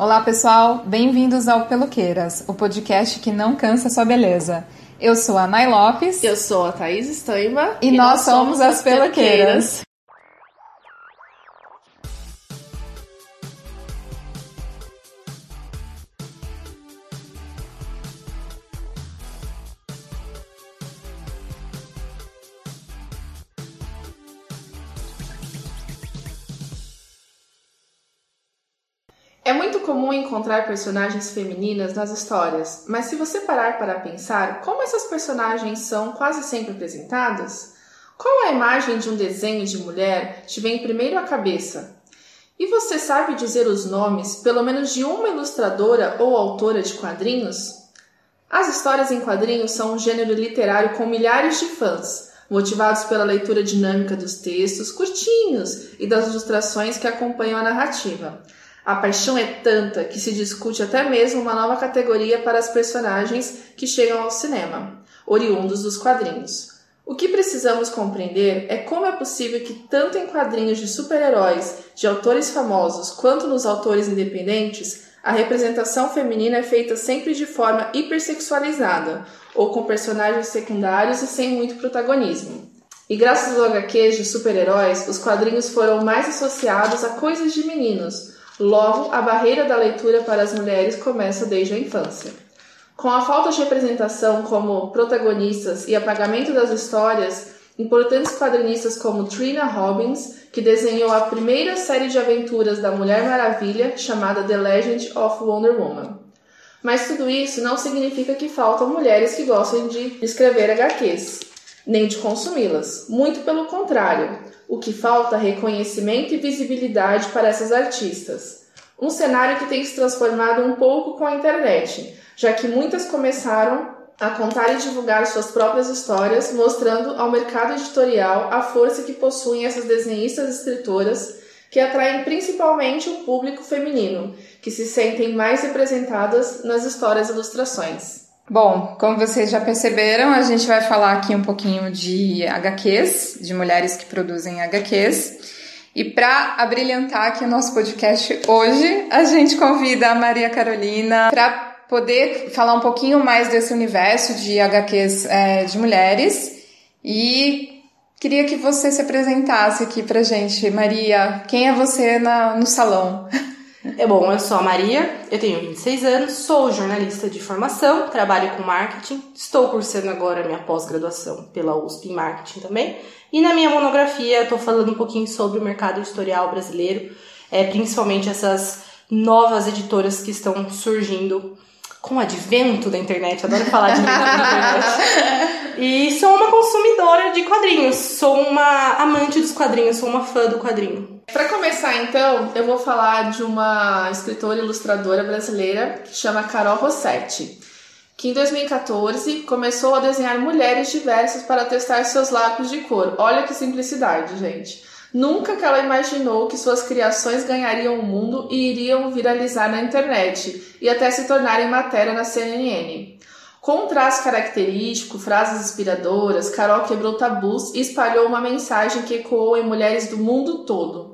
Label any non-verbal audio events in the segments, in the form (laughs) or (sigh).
Olá, pessoal. Bem-vindos ao Peloqueiras, o podcast que não cansa sua beleza. Eu sou a Nay Lopes. Eu sou a Thaís Estaima. E, e nós, nós, somos as Peloqueiras. Comum encontrar personagens femininas nas histórias, mas se você parar para pensar, como essas personagens são quase sempre apresentadas? Qual a imagem de um desenho de mulher te vem primeiro à cabeça? E você sabe dizer os nomes, pelo menos de uma ilustradora ou autora de quadrinhos? As histórias em quadrinhos são um gênero literário com milhares de fãs, motivados pela leitura dinâmica dos textos curtinhos e das ilustrações que acompanham a narrativa. A paixão é tanta que se discute até mesmo uma nova categoria para as personagens que chegam ao cinema, oriundos dos quadrinhos. O que precisamos compreender é como é possível que, tanto em quadrinhos de super-heróis, de autores famosos, quanto nos autores independentes, a representação feminina é feita sempre de forma hipersexualizada, ou com personagens secundários e sem muito protagonismo. E graças aos HQs de super-heróis, os quadrinhos foram mais associados a coisas de meninos, Logo, a barreira da leitura para as mulheres começa desde a infância. Com a falta de representação como protagonistas e apagamento das histórias, importantes quadrinistas como Trina Robbins, que desenhou a primeira série de aventuras da Mulher Maravilha, chamada The Legend of Wonder Woman. Mas tudo isso não significa que faltam mulheres que gostem de escrever HQs, nem de consumi-las. Muito pelo contrário. O que falta é reconhecimento e visibilidade para essas artistas. Um cenário que tem se transformado um pouco com a internet, já que muitas começaram a contar e divulgar suas próprias histórias, mostrando ao mercado editorial a força que possuem essas desenhistas e escritoras que atraem principalmente o público feminino, que se sentem mais representadas nas histórias e ilustrações. Bom, como vocês já perceberam, a gente vai falar aqui um pouquinho de HQs, de mulheres que produzem HQs. E para abrilhantar aqui o nosso podcast hoje, a gente convida a Maria Carolina para poder falar um pouquinho mais desse universo de HQs é, de mulheres. E queria que você se apresentasse aqui pra gente. Maria, quem é você na, no salão? (laughs) É bom, eu sou a Maria, eu tenho 26 anos, sou jornalista de formação, trabalho com marketing, estou cursando agora minha pós-graduação pela USP em marketing também. E na minha monografia estou falando um pouquinho sobre o mercado editorial brasileiro, é, principalmente essas novas editoras que estão surgindo com o advento da internet, adoro falar de internet. E sou uma consumidora de quadrinhos, sou uma amante dos quadrinhos, sou uma fã do quadrinho. Para começar, então, eu vou falar de uma escritora e ilustradora brasileira que chama Carol Rossetti, que em 2014 começou a desenhar mulheres diversas para testar seus lápis de cor. Olha que simplicidade, gente. Nunca que ela imaginou que suas criações ganhariam o mundo e iriam viralizar na internet e até se tornarem matéria na CNN. Com um traço característico, frases inspiradoras, Carol quebrou tabus e espalhou uma mensagem que ecoou em mulheres do mundo todo.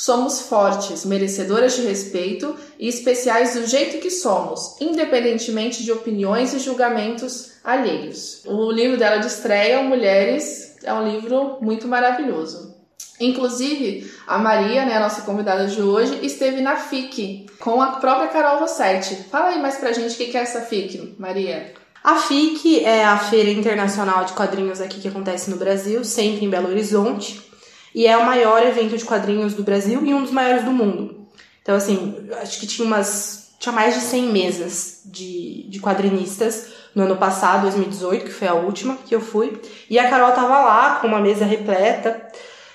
Somos fortes, merecedoras de respeito e especiais do jeito que somos, independentemente de opiniões e julgamentos alheios. O livro dela de estreia, Mulheres, é um livro muito maravilhoso. Inclusive, a Maria, né, a nossa convidada de hoje, esteve na FIC com a própria Carol Rossetti. Fala aí mais pra gente o que é essa FIC, Maria. A FIC é a Feira Internacional de Quadrinhos aqui que acontece no Brasil, sempre em Belo Horizonte, e é o maior evento de quadrinhos do Brasil e um dos maiores do mundo. Então, assim, acho que tinha umas. tinha mais de 100 mesas de, de quadrinistas no ano passado, 2018, que foi a última que eu fui, e a Carol tava lá com uma mesa repleta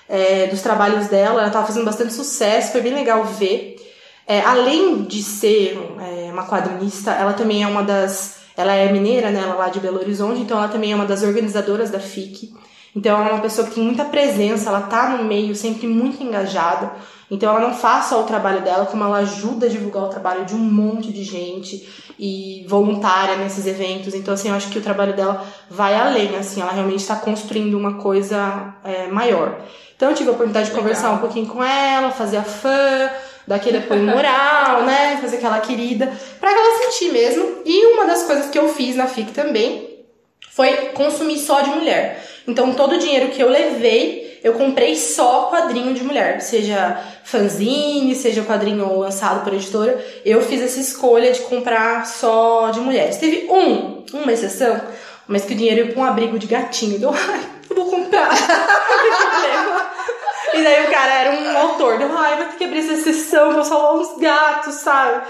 é, dos trabalhos dela, ela tava fazendo bastante sucesso, foi bem legal ver. É, além de ser é, uma quadrinista, ela também é uma das ela é mineira, né? Ela é lá de Belo Horizonte, então ela também é uma das organizadoras da FIC. Então ela é uma pessoa que tem muita presença, ela tá no meio, sempre muito engajada. Então ela não faz só o trabalho dela, como ela ajuda a divulgar o trabalho de um monte de gente e voluntária nesses eventos. Então assim, eu acho que o trabalho dela vai além, assim, ela realmente está construindo uma coisa é, maior. Então eu tive a oportunidade de Legal. conversar um pouquinho com ela, fazer a fã, dar aquele apoio moral, né? Fazer aquela querida, pra ela sentir mesmo. E uma das coisas que eu fiz na FIC também foi consumir só de mulher. Então todo o dinheiro que eu levei, eu comprei só quadrinho de mulher, seja fanzine, seja quadrinho lançado por editora. Eu fiz essa escolha de comprar só de mulheres. Teve um, uma exceção, mas que o dinheiro ia pra um abrigo de gatinho. Deu, (laughs) ai, eu vou comprar. (laughs) e daí o cara era um autor, deu, ai, vai ter que abrir essa exceção pra salvar uns gatos, sabe?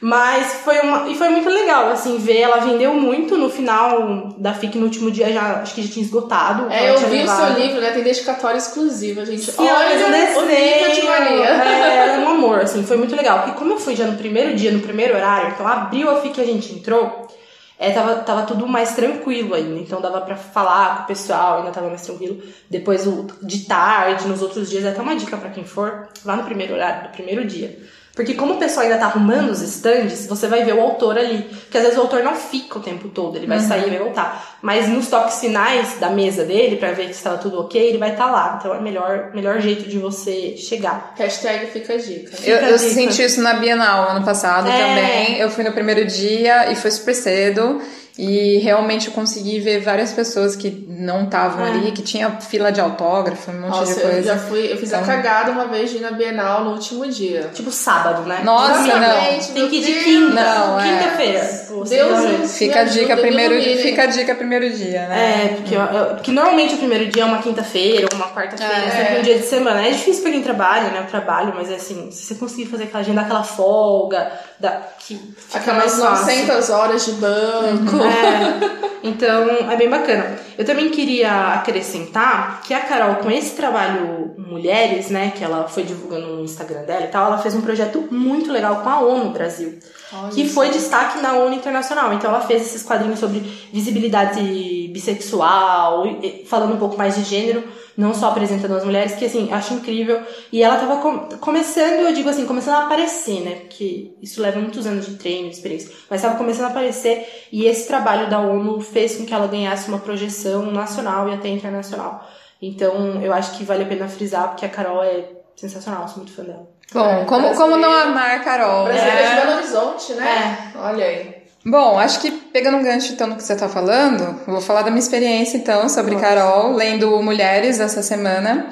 Mas foi uma. E foi muito legal, assim, ver. Ela vendeu muito no final da FIC, no último dia, já acho que já tinha esgotado. É, eu vi levado. o seu livro, né? Tem dedicatória exclusiva, gente. Sim, Olha, eu desenho, de Maria. É, (laughs) um amor, assim, foi muito legal. Porque como eu fui já no primeiro dia, no primeiro horário, então abriu a FIC e a gente entrou, é, tava, tava tudo mais tranquilo ainda. Então dava pra falar com o pessoal, ainda tava mais tranquilo. Depois, de tarde, nos outros dias, é até uma dica para quem for, lá no primeiro horário, no primeiro dia porque como o pessoal ainda tá arrumando os stands, você vai ver o autor ali. Porque às vezes o autor não fica o tempo todo, ele vai uhum. sair e vai voltar. Mas nos toques finais da mesa dele, para ver que estava tudo ok, ele vai estar tá lá. Então é o melhor, melhor jeito de você chegar. Hashtag fica a dica. Fica eu, eu senti isso na Bienal ano passado é. também. Eu fui no primeiro dia e foi super cedo. E realmente eu consegui ver várias pessoas que não estavam é. ali, que tinha fila de autógrafo, um monte Nossa, de coisa. Eu já fui, eu fiz então... a cagada uma vez de ir na Bienal no último dia. Tipo sábado, né? Nossa, não. Tem que ir de quinta. Não, é. Quinta-feira. Deus fica a dica primeiro, fica a dica primeiro dia, né? É, porque, eu, eu, porque normalmente o primeiro dia é uma quinta-feira ou uma quarta-feira, é. sempre um dia de semana. É difícil pra quem trabalha, né? O trabalho, mas é assim, se você conseguir fazer aquela agenda, aquela folga, da, que fica Aquelas mais 900 horas de banco. É. (laughs) Então, é bem bacana. Eu também queria acrescentar que a Carol, com esse trabalho Mulheres, né, que ela foi divulgando no Instagram dela e tal, ela fez um projeto muito legal com a ONU Brasil, Olha que isso. foi destaque na ONU Internacional. Então, ela fez esses quadrinhos sobre visibilidade bissexual, falando um pouco mais de gênero não só apresentando as mulheres, que assim, acho incrível. E ela tava com, começando, eu digo assim, começando a aparecer, né? Porque isso leva muitos anos de treino, de experiência. Mas tava começando a aparecer e esse trabalho da ONU fez com que ela ganhasse uma projeção nacional e até internacional. Então, eu acho que vale a pena frisar, porque a Carol é sensacional, sou muito fã dela. Bom, é, como, como não amar Carol? Brasileira é. de Belo Horizonte, né? É. Olha aí. Bom, acho que pegando um gancho então no que você está falando, vou falar da minha experiência então sobre Nossa. Carol, lendo Mulheres essa semana.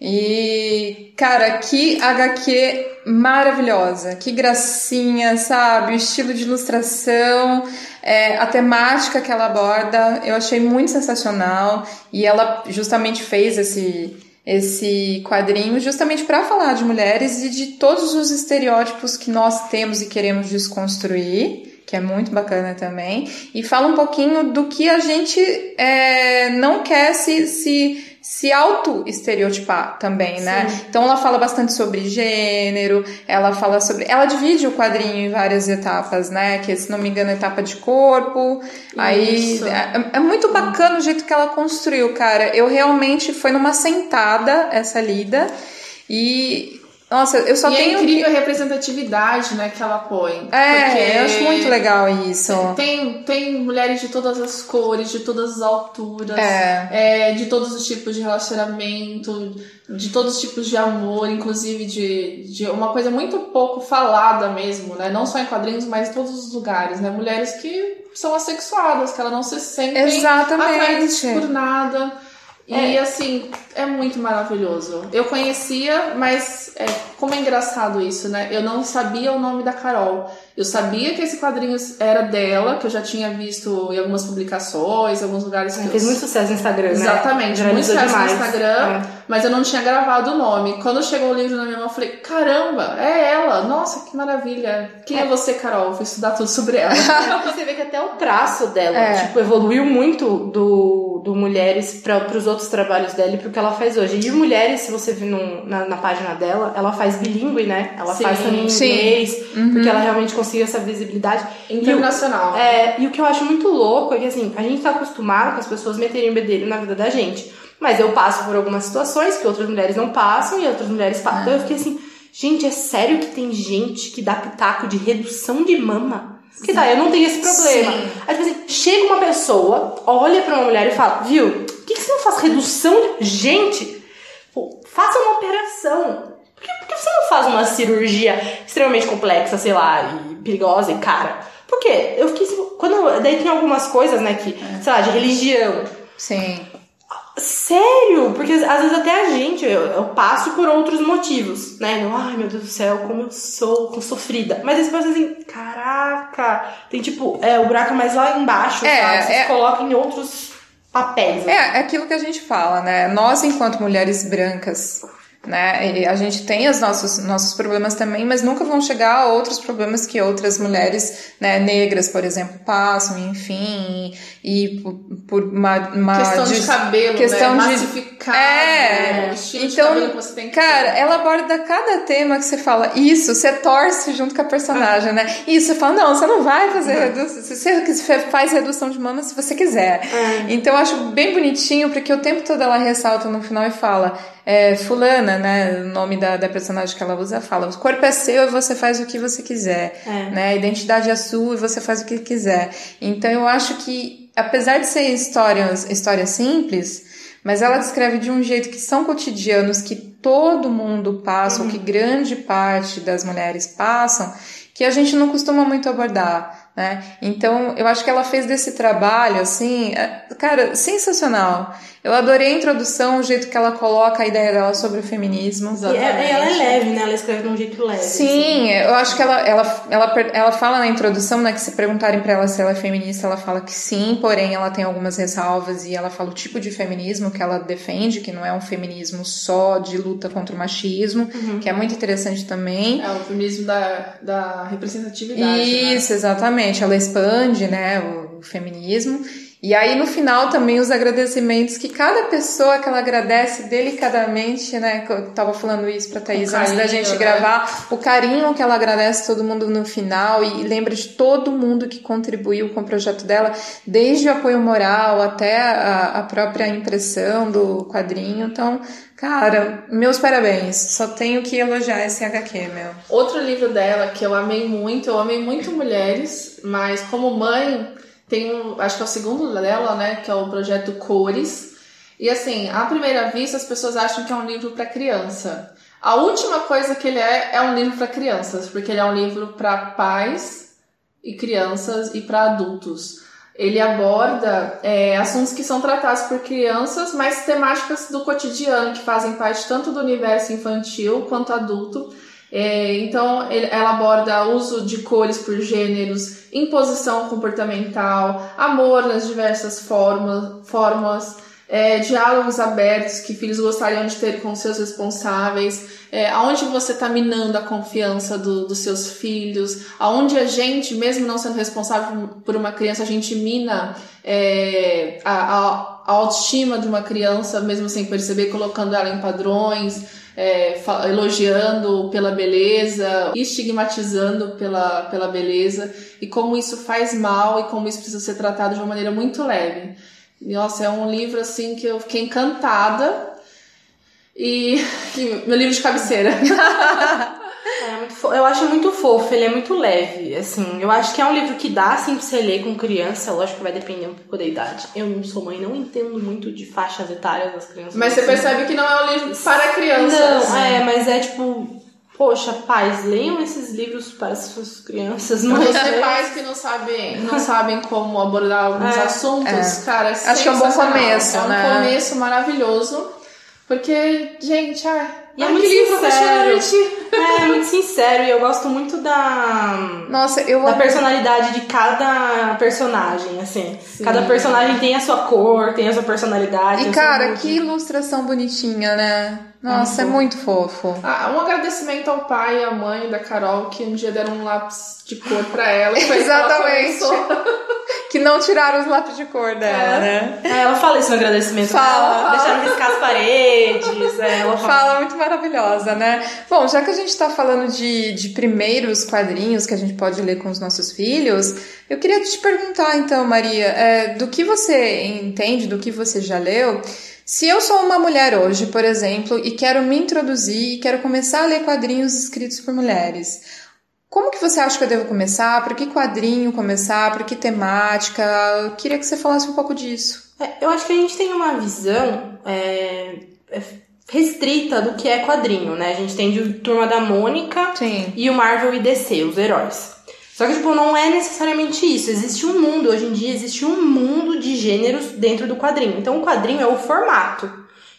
E, cara, que HQ maravilhosa, que gracinha, sabe? O estilo de ilustração, é, a temática que ela aborda, eu achei muito sensacional. E ela justamente fez esse, esse quadrinho justamente para falar de mulheres e de todos os estereótipos que nós temos e queremos desconstruir que é muito bacana também, e fala um pouquinho do que a gente é, não quer se, se, se auto-estereotipar também, né? Sim. Então ela fala bastante sobre gênero, ela fala sobre. Ela divide o quadrinho em várias etapas, né? Que se não me engano, é etapa de corpo. Isso. Aí é, é, muito bacana o jeito que ela construiu, cara. Eu realmente foi numa sentada essa lida. E nossa, eu só e é tenho. É incrível que... a representatividade né, que ela põe. É, eu acho muito legal isso. Tem, tem mulheres de todas as cores, de todas as alturas, é. É, de todos os tipos de relacionamento, de todos os tipos de amor, inclusive de, de uma coisa muito pouco falada mesmo, né? Não só em quadrinhos, mas em todos os lugares, né? Mulheres que são assexuadas, que elas não se sentem Exatamente. atraídas por nada. E é. assim, é muito maravilhoso. Eu conhecia, mas é, como é engraçado isso, né? Eu não sabia o nome da Carol. Eu sabia que esse quadrinho era dela, que eu já tinha visto em algumas publicações, em alguns lugares. É, que fez eu... muito sucesso no Instagram, né? Exatamente, muito sucesso demais. no Instagram, é. mas eu não tinha gravado o nome. Quando chegou o livro na minha mão, eu falei: caramba, é ela! Nossa, que maravilha! Quem é, é você, Carol? Vou estudar tudo sobre ela. (laughs) você vê que até o traço dela, é. tipo, evoluiu muito do, do Mulheres para os outros trabalhos dela e pro que ela faz hoje. E Mulheres, se você vir na, na página dela, ela faz bilíngue, né? Ela Sim. faz também inglês, uhum. porque ela realmente conseguiu essa visibilidade. Internacional. E o, é, e o que eu acho muito louco é que assim, a gente tá acostumado com as pessoas meterem o bedelho na vida da gente. Mas eu passo por algumas situações que outras mulheres não passam e outras mulheres passam. Então eu fiquei assim, gente, é sério que tem gente que dá pitaco de redução de mama? Porque tá, eu não tenho esse problema. Sim. Aí, tipo assim, chega uma pessoa, olha pra uma mulher e fala, viu, por que, que você não faz redução de. Gente, pô, faça uma operação. Por que, por que você não faz uma cirurgia extremamente complexa, sei lá, e perigosa e cara? Por quê? Eu fiquei. Quando, daí tem algumas coisas, né, que, é. sei lá, de religião. Sim. Sério? Porque às vezes até a gente, eu, eu passo por outros motivos, né? Eu, Ai meu Deus do céu, como eu sou como sofrida. Mas aí você pensa assim, caraca, tem tipo, é, o buraco é mais lá embaixo, é, sabe? Você é... coloca em outros papéis. Assim. É, é aquilo que a gente fala, né? Nós, enquanto mulheres brancas, né? E a gente tem os nossos, nossos problemas também, mas nunca vão chegar a outros problemas que outras mulheres né, negras, por exemplo, passam, enfim, e, e por, por uma, uma, questão de, de cabelo, né? questão né? de é, né? então, cara, ter. ela aborda cada tema que você fala isso, você torce junto com a personagem, né? E você fala, não, você não vai fazer redução, você faz redução de mama se você quiser. Uhum. Então eu acho bem bonitinho, porque o tempo todo ela ressalta no final e fala, é, fulana, né, o nome da, da personagem que ela usa, fala, o corpo é seu e você faz o que você quiser, é. né, a identidade é sua e você faz o que quiser. Então eu acho que, apesar de ser histórias, histórias simples, mas ela descreve de um jeito que são cotidianos, que todo mundo passa, uhum. ou que grande parte das mulheres passam, que a gente não costuma muito abordar. Né? Então, eu acho que ela fez desse trabalho, assim, é, cara, sensacional. Eu adorei a introdução, o jeito que ela coloca a ideia dela sobre o feminismo. Exatamente. E ela é leve, né? Ela escreve de um jeito leve. Sim, assim. eu acho que ela, ela, ela, ela fala na introdução, né, que se perguntarem para ela se ela é feminista, ela fala que sim, porém ela tem algumas ressalvas e ela fala o tipo de feminismo que ela defende, que não é um feminismo só de luta contra o machismo, uhum. que é muito interessante também. É o feminismo da, da representatividade. Né? Isso, né? exatamente. Ela expande, né, o, o feminismo. E aí no final também os agradecimentos que cada pessoa que ela agradece delicadamente, né? Eu tava falando isso pra Thaís antes da gente né? gravar, o carinho que ela agradece todo mundo no final e lembra de todo mundo que contribuiu com o projeto dela, desde o apoio moral até a, a própria impressão do quadrinho. Então, Cara, meus parabéns. Só tenho que elogiar esse HQ, meu. Outro livro dela que eu amei muito, eu amei muito Mulheres, mas como mãe, tem um, acho que é o segundo dela, né, que é o projeto Cores. E assim, à primeira vista as pessoas acham que é um livro para criança. A última coisa que ele é é um livro para crianças, porque ele é um livro para pais e crianças e para adultos. Ele aborda é, assuntos que são tratados por crianças, mas temáticas do cotidiano que fazem parte tanto do universo infantil quanto adulto é, então, ele, ela aborda uso de cores por gêneros, imposição comportamental, amor nas diversas formas, formas é, diálogos abertos que filhos gostariam de ter com seus responsáveis, é, aonde você está minando a confiança do, dos seus filhos, aonde a gente, mesmo não sendo responsável por uma criança, a gente mina é, a, a, a autoestima de uma criança, mesmo sem perceber, colocando ela em padrões é, elogiando pela beleza, estigmatizando pela, pela beleza, e como isso faz mal e como isso precisa ser tratado de uma maneira muito leve. Nossa, é um livro assim que eu fiquei encantada. E (laughs) meu livro de cabeceira. (laughs) É eu acho muito fofo, ele é muito leve, assim. Eu acho que é um livro que dá, assim, pra você ler com criança. Lógico que vai depender um pouco da idade. Eu não sou mãe, não entendo muito de faixas etárias das crianças. Mas você percebe que não é um livro para crianças. Não, é, mas é tipo... Poxa, pais, leiam esses livros para as suas crianças. Não você pais que não sabem, não sabem como abordar alguns é, assuntos, é. cara, é Acho que é um bom começo, É um né? começo maravilhoso. Porque, gente, ah, e é muito livro sincero. Muito sincero e eu gosto muito da Nossa, eu da personalidade de cada personagem, assim. Sim. Cada personagem tem a sua cor, tem a sua personalidade. E cara, que ilustração bonitinha, né? Nossa, é muito, fofo. Ah, um agradecimento ao pai e à mãe da Carol que um dia deram um lápis de cor pra ela. (laughs) Exatamente. Ela (laughs) que não tiraram os lápis de cor dela, é. né? É, ela fala isso no agradecimento. Fala. Deixaram riscar as paredes. É, ela fala. fala muito maravilhosa, né? Bom, já que a gente tá falando de, de primeiros quadrinhos que a gente pode ler com os nossos filhos, eu queria te perguntar então, Maria, é, do que você entende, do que você já leu, se eu sou uma mulher hoje, por exemplo, e quero me introduzir e quero começar a ler quadrinhos escritos por mulheres, como que você acha que eu devo começar? Por que quadrinho começar? Por que temática? Eu queria que você falasse um pouco disso. É, eu acho que a gente tem uma visão é, é restrita do que é quadrinho, né? A gente tem de Turma da Mônica Sim. e o Marvel e DC, os heróis. Só que, tipo, não é necessariamente isso. Existe um mundo, hoje em dia, existe um mundo de gêneros dentro do quadrinho. Então, o quadrinho é o formato.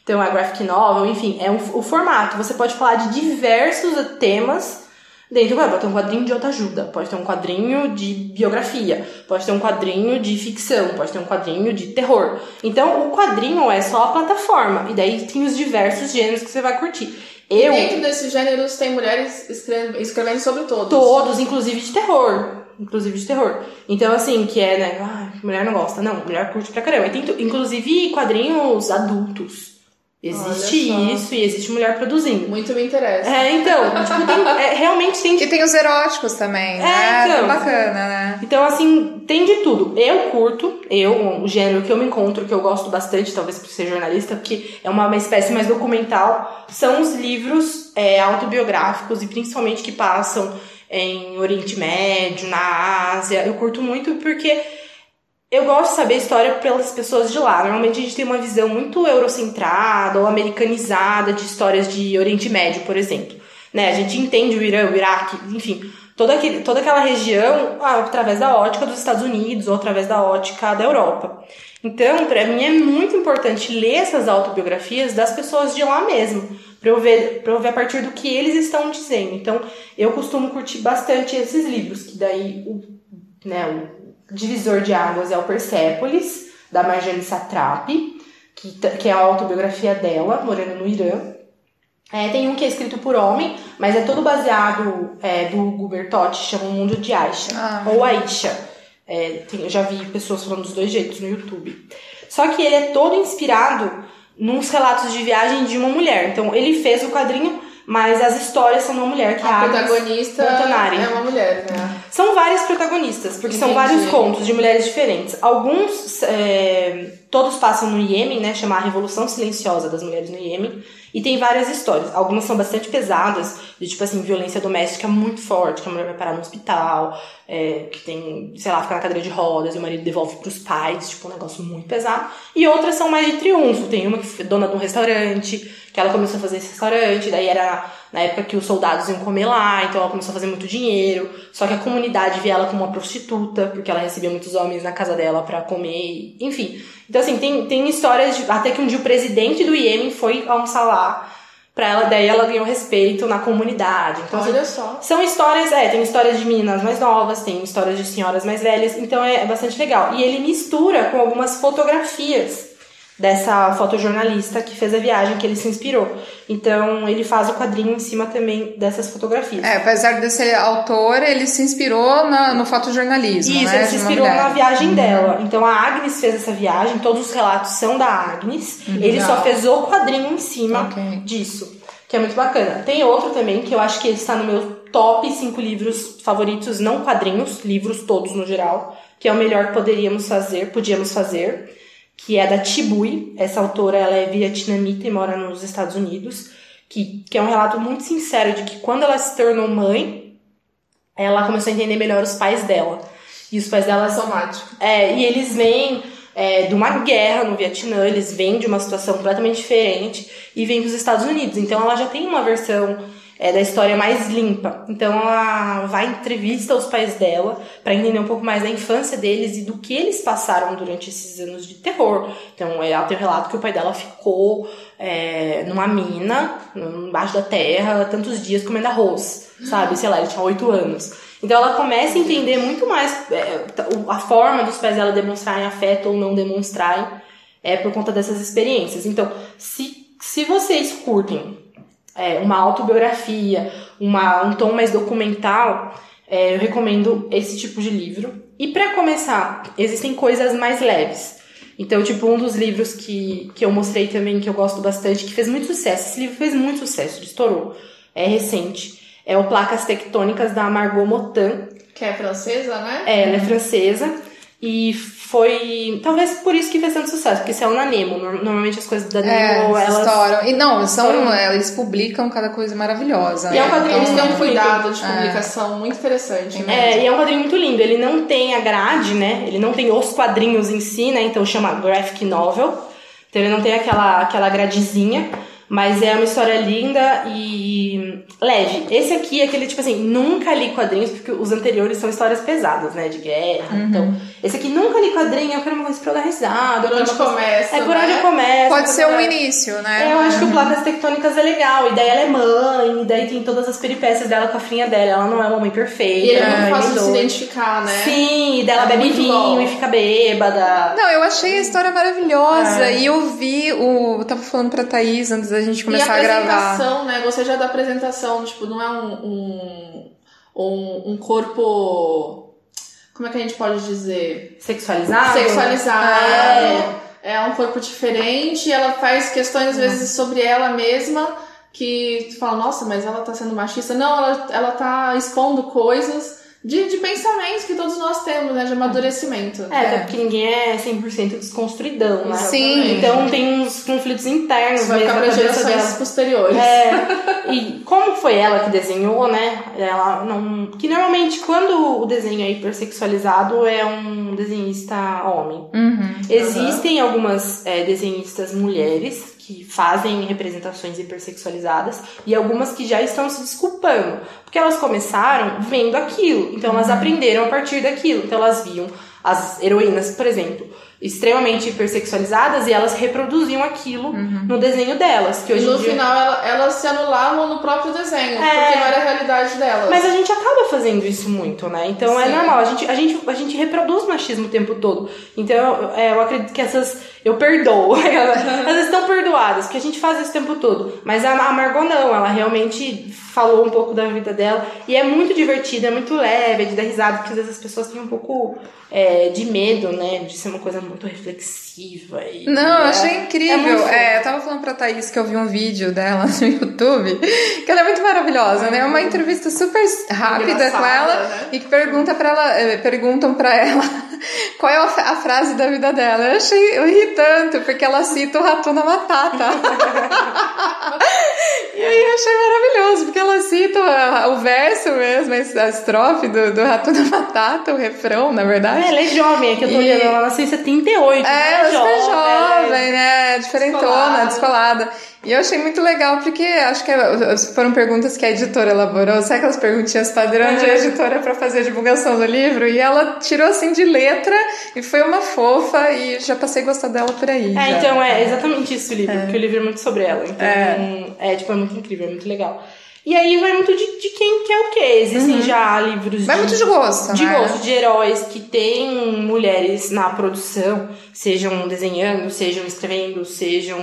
Então, a graphic novel, enfim, é um, o formato. Você pode falar de diversos temas dentro do Pode ter um quadrinho de autoajuda, pode ter um quadrinho de biografia, pode ter um quadrinho de ficção, pode ter um quadrinho de terror. Então, o quadrinho é só a plataforma. E daí tem os diversos gêneros que você vai curtir. Eu, Dentro desses gêneros tem mulheres escrevendo, escrevendo sobre todos. todos, inclusive de terror. Inclusive de terror. Então, assim, que é, né? Ai, mulher não gosta. Não, mulher curte pra caramba. E tem, inclusive, quadrinhos adultos. Existe isso e existe mulher produzindo. Muito me interessa. É, então, tipo, tem- é, realmente tem de E tem os eróticos também, né? É, então. Bacana, né? Então, assim, tem de tudo. Eu curto, eu, o gênero que eu me encontro, que eu gosto bastante, talvez por ser jornalista, porque é uma, uma espécie mais documental, são os livros é, autobiográficos e principalmente que passam em Oriente Médio, na Ásia. Eu curto muito porque eu gosto de saber a história pelas pessoas de lá. Normalmente a gente tem uma visão muito eurocentrada ou americanizada de histórias de Oriente Médio, por exemplo. Né? A gente entende o Irã, o Iraque, enfim, toda, aquele, toda aquela região ah, através da ótica dos Estados Unidos ou através da ótica da Europa. Então, para mim é muito importante ler essas autobiografias das pessoas de lá mesmo, para eu, ver, pra eu ver a partir do que eles estão dizendo. Então, eu costumo curtir bastante esses livros, que daí o, né, o divisor de águas é o Persépolis, da Marjane Satrapi, que, que é a autobiografia dela, morando no Irã. É, tem um que é escrito por homem, mas é todo baseado é, do Bertotti, chama O Mundo de Aisha, Ah. ou Aisha. É, tem- eu já vi pessoas falando dos dois jeitos no YouTube. Só que ele é todo inspirado nos relatos de viagem de uma mulher. Então, ele fez o quadrinho, mas as histórias são de uma mulher, que A a Agnes protagonista Montanari. é uma mulher, né? São várias protagonistas, porque são Entendi. vários contos de mulheres diferentes. Alguns, é, todos passam no Iêmen, né? Chama a Revolução Silenciosa das Mulheres no Iêmen. E tem várias histórias. Algumas são bastante pesadas, de tipo assim, violência doméstica muito forte, que a mulher vai parar no hospital, é, que tem, sei lá, fica na cadeira de rodas e o marido devolve pros pais, tipo, um negócio muito pesado. E outras são mais de triunfo. Tem uma que foi dona de um restaurante, que ela começou a fazer esse restaurante, daí era na época que os soldados iam comer lá, então ela começou a fazer muito dinheiro. Só que a comunidade via ela como uma prostituta, porque ela recebia muitos homens na casa dela pra comer, enfim. Então, assim, tem, tem histórias de. Até que um dia o presidente do Iêmen foi almoçar lá pra ela, daí ela ganhou respeito na comunidade. Então, assim, Olha só. são histórias, é, tem histórias de meninas mais novas, tem histórias de senhoras mais velhas, então é, é bastante legal. E ele mistura com algumas fotografias dessa fotojornalista que fez a viagem, que ele se inspirou. Então ele faz o quadrinho em cima também dessas fotografias. É, apesar de ser autor, ele se inspirou na- no fotojornalismo, Isso, né? ele se inspirou na viagem dela. Então a Agnes fez essa viagem, todos os relatos são da Agnes. Ele só fez o quadrinho em cima Ok. disso, que é muito bacana. Tem outro também que eu acho que ele está no meu top 5 livros favoritos, não quadrinhos, livros todos no geral, que é o melhor que poderíamos fazer, podíamos fazer, que é da Tibui. Essa autora ela é vietnamita e mora nos Estados Unidos, que, que é um relato muito sincero de que quando ela se tornou mãe, ela começou a entender melhor os pais dela. E os pais dela são Automático. é, e eles vêm é, de uma guerra no Vietnã, eles vêm de uma situação completamente diferente e vêm dos Estados Unidos. Então ela já tem uma versão é, da história mais limpa. Então ela vai entrevista os pais dela para entender um pouco mais da infância deles e do que eles passaram durante esses anos de terror. Então ela tem o relato que o pai dela ficou é, numa mina, embaixo da terra, tantos dias comendo arroz, sabe? Sei lá, ele tinha oito anos. Então ela começa a entender muito mais é, a forma dos pais dela demonstrarem afeto ou não demonstrarem é por conta dessas experiências. Então, se, se vocês curtem é, uma autobiografia, uma, um tom mais documental, é, eu recomendo esse tipo de livro. E para começar, existem coisas mais leves. Então, tipo, um dos livros que, que eu mostrei também, que eu gosto bastante, que fez muito sucesso. Esse livro fez muito sucesso, ele estourou. É recente. É o Placas Tectônicas da Margot Motin. Que é francesa, né? É, ela é francesa. E foi. Talvez por isso que fez tanto sucesso, porque saiu na Nemo. Nor- Normalmente as coisas da É, Nemo, elas. estouram. E não, são, Estouram. é, eles publicam cada coisa maravilhosa. E é um né? quadrinho, Eles têm um muito cuidado de É. publicação muito interessante, né? É, e é um quadrinho muito lindo. Ele não tem a grade, né? Ele não tem os quadrinhos em si, né? Então chama graphic novel. Então ele não tem aquela, aquela gradezinha. Mas é uma história linda e leve. Esse aqui é aquele, tipo assim, nunca li quadrinhos, porque os anteriores são histórias pesadas, né? De guerra. Uhum. Então, esse aqui nunca li quadrinho, eu quero uma coisa pra eu dar risada. Por onde coisa... começa, É por né? onde começa. Pode ser um início, né? É, eu acho que o Placas Tectônicas é legal. E daí ela é mãe, e daí tem todas as peripécias dela com a filhinha dela. Ela não é uma mãe perfeita. E ele é ela muito uma fácil de se identificar, né? Sim, e dela É bebe vinho bom. e fica bêbada. Não, eu achei a história maravilhosa. É. E eu vi o. Eu tava falando pra Thaís antes da gente E começar a a gravar. apresentação, né? Gostei já da apresentação, tipo, não é um, um, um, um corpo. Como é que a gente pode dizer? Sexualizado? Sexualizado. É um corpo diferente, ela faz questões, às vezes, sobre ela mesma, que tu fala, nossa, mas ela tá sendo machista. Não, ela, ela tá expondo coisas de, de pensamentos que todos nós temos, né? De amadurecimento. É, até porque ninguém é 100% desconstruidão, né? Sim. Então tem uns conflitos internos Isso vai mesmo cabeça gerações dela. posteriores. É, e como foi ela que desenhou, né? Ela não. Que normalmente quando o desenho é hipersexualizado é um desenhista homem. Uhum. Existem algumas é, desenhistas mulheres que fazem representações hipersexualizadas e algumas que já estão se desculpando, porque elas começaram vendo aquilo, então elas aprenderam a partir daquilo, então elas viam as heroínas, por exemplo, extremamente hipersexualizadas e elas reproduziam aquilo no desenho delas, que E hoje no dia final ela- elas se anulavam no próprio desenho, É. porque não era a realidade delas. Mas a gente acaba fazendo isso muito, né? Então é Sim. normal. A gente, a, gente, a gente reproduz machismo o tempo todo. Então é, eu acredito que essas. Eu perdoo. (laughs) Elas estão perdoadas, porque a gente faz isso o tempo todo. Mas a, Margot não. Ela realmente falou um pouco da vida dela. E é muito divertida, é muito leve, é de dar risada, porque às vezes as pessoas têm um pouco é, de medo, né? De ser uma coisa muito reflexiva. E, Não, eu é- achei é incrível. fofo. É, eu tava falando pra Thaís que eu vi um vídeo dela (laughs) no YouTube, que ela é muito maravilhosa, né? É uma entrevista super rápida com ela né? e que pergunta para ela, eh, perguntam pra ela (laughs) qual é a frase da vida dela. Eu achei eu ri tanto, porque ela cita o Ratuna Matata. (laughs) e aí eu achei maravilhoso, porque ela cita a- o verso mesmo, a estrofe do, do Ratuna Matata, o refrão, na verdade. É, ela é jovem, é que eu tô E- olhando, ela nasceu em 78. É, né? É super ela é- jovem, né? Diferentona, Descolada. descolada. E eu achei muito legal, porque acho que foram perguntas que a editora elaborou. Sabe aquelas perguntinhas padrão de editora pra fazer a divulgação do livro? E ela tirou assim de letra e foi uma fofa e já passei a gostar dela por aí. É, já. então é exatamente isso o livro, porque o livro é muito sobre ela. Então, é. tipo, é muito incrível, é muito legal. E aí vai muito de, de quem quer o quê. Existem já livros Vai de, muito de gosto, de né? gosto, de heróis que tem mulheres na produção, sejam desenhando, sejam escrevendo, sejam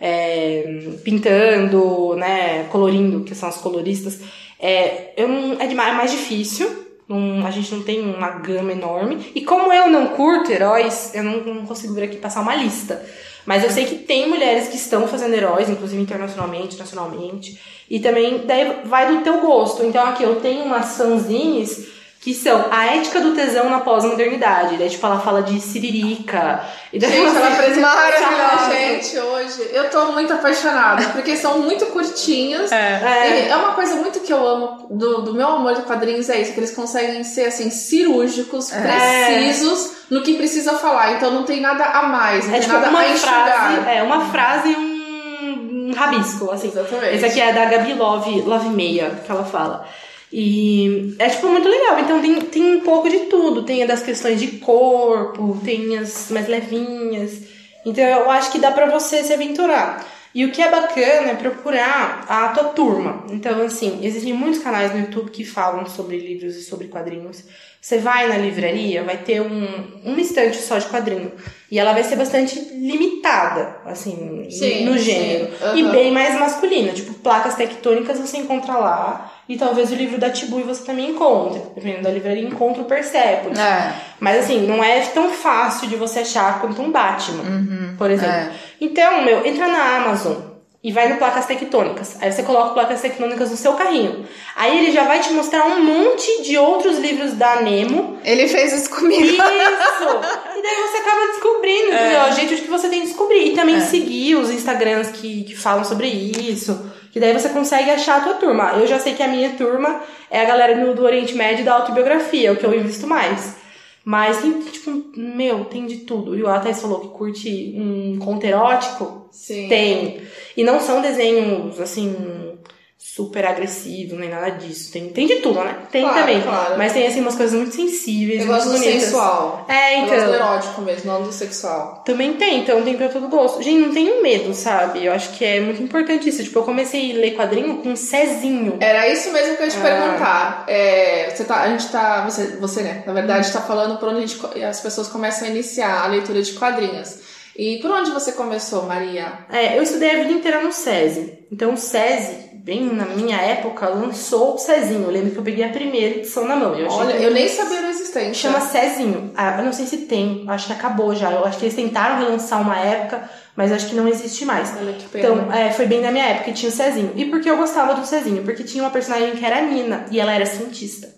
é, pintando, né, colorindo, que são as coloristas. É, eu não, é, demais, é mais difícil. não- a gente não tem uma gama enorme. E como eu não curto heróis, eu não, não consigo vir aqui passar uma lista. Mas eu sei que tem mulheres que estão fazendo heróis, inclusive internacionalmente, nacionalmente. E também daí vai do teu gosto. Então aqui eu tenho umas fanzines que são a ética do tesão na pós-modernidade. Daí, tipo, ela fala de siririca. E daí Gente, ela pra (laughs) Maravilhosa. gente hoje. Eu tô muito apaixonada, porque são muito curtinhas. É. E É uma coisa muito que eu amo do, do meu amor de quadrinhos, é isso, que eles conseguem ser assim, cirúrgicos, precisos no que precisa falar. Então não tem nada a mais, não É tem tipo nada uma a enxugar. frase, é, uma frase e um, um rabisco, assim. Exatamente. Esse aqui é da Gabi Love, Love Meia, que ela fala. E é tipo muito legal. Então tem, tem um pouco de tudo. Tem das questões de corpo, tem as mais levinhas. Então eu acho que dá pra você se aventurar. E o que é bacana é procurar a tua turma. Então, assim, existem muitos canais no YouTube que falam sobre livros e sobre quadrinhos. Você vai na livraria, vai ter um, um estante só de quadrinho. E ela vai ser bastante limitada, assim, Sim, no gênero. Aham. E bem mais masculina. Tipo, placas tectônicas você encontra lá. E talvez o livro da Tibui você também encontre. Dependendo da livraria, encontra o Persepolis. É. Mas assim, não é tão fácil de você achar quanto um Batman, por exemplo. é. Então, meu, entra na Amazon e vai no Placas Tectônicas. Aí você coloca Placas Tectônicas no seu carrinho. Aí ele já vai te mostrar um monte de outros livros da Nemo. Ele fez isso comigo. Isso! e daí você acaba descobrindo, entendeu? É o jeito de que você tem que descobrir. E também seguir os Instagrams que, que falam sobre isso. Que daí você consegue achar a tua turma. Eu já sei que a minha turma é a galera do, do Oriente Médio e da autobiografia, é o que eu invisto mais. Mas tem, tipo, meu, tem de tudo. E o Atais falou que curte um conto erótico. Sim. Tem. E não são desenhos, assim, super agressivos, nem nada disso. Tem, tem de tudo, né? Tem Claro, também. claro. Mas tem, assim, umas coisas muito sensíveis, Eu muito gosto do sensual. É, Eu gosto do então. erótico mesmo, não do sexual. Também tem, então tem pra todo gosto. Gente, não tenho medo, sabe? Eu acho que é muito importante isso. Tipo, eu comecei a ler quadrinho com um Cezinho. Era isso mesmo que eu ia te Ah. perguntar. É, você tá, a gente tá. Você, você, né? Na verdade, tá falando por onde a gente, as pessoas começam a iniciar a leitura de quadrinhos. E por onde você começou, Maria? É, eu estudei a vida inteira no SESI. Então o SESI, bem na minha época, lançou o Cezinho. Eu lembro que eu peguei a primeira edição na mão. Eu Olha, que- eu nem sabia da existência. Chama Cezinho. Ah, eu não sei se tem, acho que acabou já. Eu acho que eles tentaram relançar uma época, mas acho que não existe mais. Olha que pena. Então, é, foi bem na minha época e tinha o Cezinho. E por que eu gostava do Cezinho? Porque tinha uma personagem que era a Nina e ela era cientista.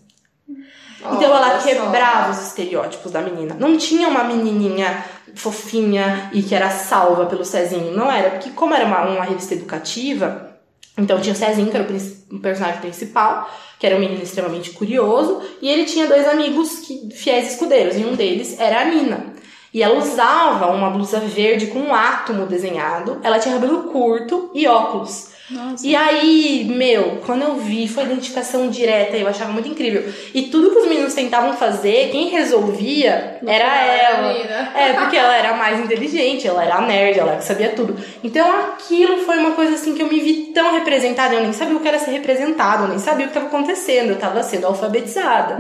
Então ela Olha só. quebrava os estereótipos da menina. Não tinha uma menininha fofinha e que era salva pelo Cezinho. Não era, porque como era uma, uma revista educativa, então tinha o Cezinho, que era o, personagem principal, que era um menino extremamente curioso, e ele tinha dois amigos que, fiéis escudeiros, e um deles era a Nina. E ela usava uma blusa verde com um átomo desenhado, ela tinha cabelo curto e óculos. Nossa. E aí, meu, quando eu vi, foi identificação direta, eu achava muito incrível. E tudo que os meninos tentavam fazer, quem resolvia era ela. É, porque ela era mais inteligente, ela era a nerd, ela sabia tudo. Então aquilo foi uma coisa assim que eu me vi tão representada, eu nem sabia o que era ser representada, eu nem sabia o que estava acontecendo, eu tava sendo alfabetizada.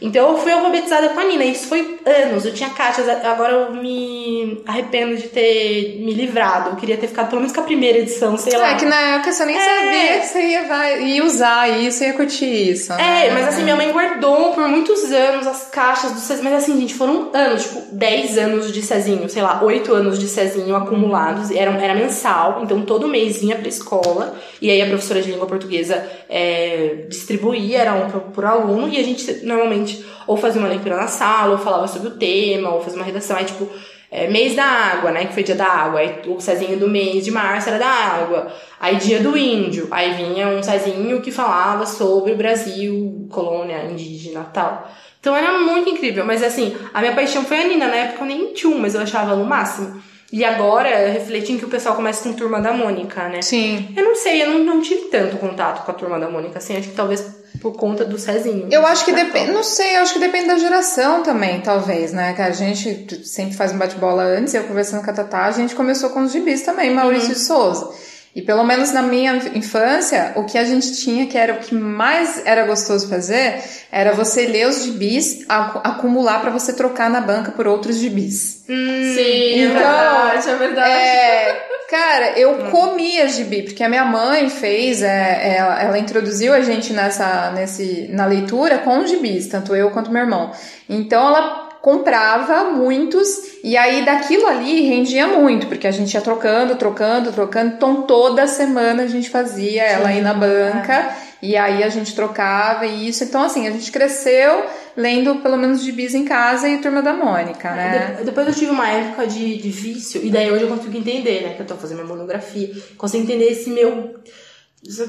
Então eu fui alfabetizada com a Nina, isso foi anos, eu tinha caixas, agora eu me arrependo de ter me livrado, eu queria ter ficado pelo menos com a primeira edição, sei lá. É que na época você nem É. sabia que você ia, vai, ia usar isso, ia curtir isso. É, né? mas assim, minha mãe guardou por muitos anos as caixas do Cezinho. Mas assim, gente, foram anos, tipo, 10 anos de Cezinho, sei lá, 8 anos de Cezinho acumulados. Era, era mensal, então todo mês vinha pra escola. E aí a professora de língua portuguesa é, distribuía, era um por aluno. E a gente normalmente ou fazia uma leitura na sala, ou falava sobre o tema, ou fazia uma redação. Aí, tipo, é, mês da água, né? Que foi dia da água. Aí o Cezinho do mês de março era da água. Aí dia do índio. Aí vinha um Cezinho que falava sobre o Brasil, colônia indígena tal. Então era muito incrível. Mas assim, a minha paixão foi a Nina. Na época eu nem tinha mas eu achava ela o máximo. E agora, refletindo que o pessoal começa com Turma da Mônica, né? Sim. Eu não sei, eu não, não tive tanto contato com a Turma da Mônica, assim. Acho que talvez por conta do Cezinho. Eu acho que depende, não sei, eu acho que depende da geração também, talvez, né? Que a gente sempre faz um bate-bola antes, eu conversando com a Tatá, a gente começou com os gibis também, Maurício de Souza. E pelo menos na minha infância, o que a gente tinha, que era o que mais era gostoso fazer, era você ler os gibis, acu- acumular pra você trocar na banca por outros gibis. Sim, Então, é verdade, é verdade. É, cara, eu comia gibi, porque a minha mãe fez, é, ela, ela introduziu a gente nessa, nesse, na leitura com os gibis, tanto eu quanto meu irmão. Então ela comprava muitos e aí daquilo ali rendia muito, porque a gente ia trocando, trocando, trocando. Então toda semana a gente fazia ela ir na banca e aí a gente trocava e isso. Então assim, a gente cresceu lendo pelo menos gibis em casa e Turma da Mônica, né? De- Depois eu tive uma época de, de vício, e daí hoje eu consigo entender, né? Que eu tô fazendo minha monografia, consigo entender esse meu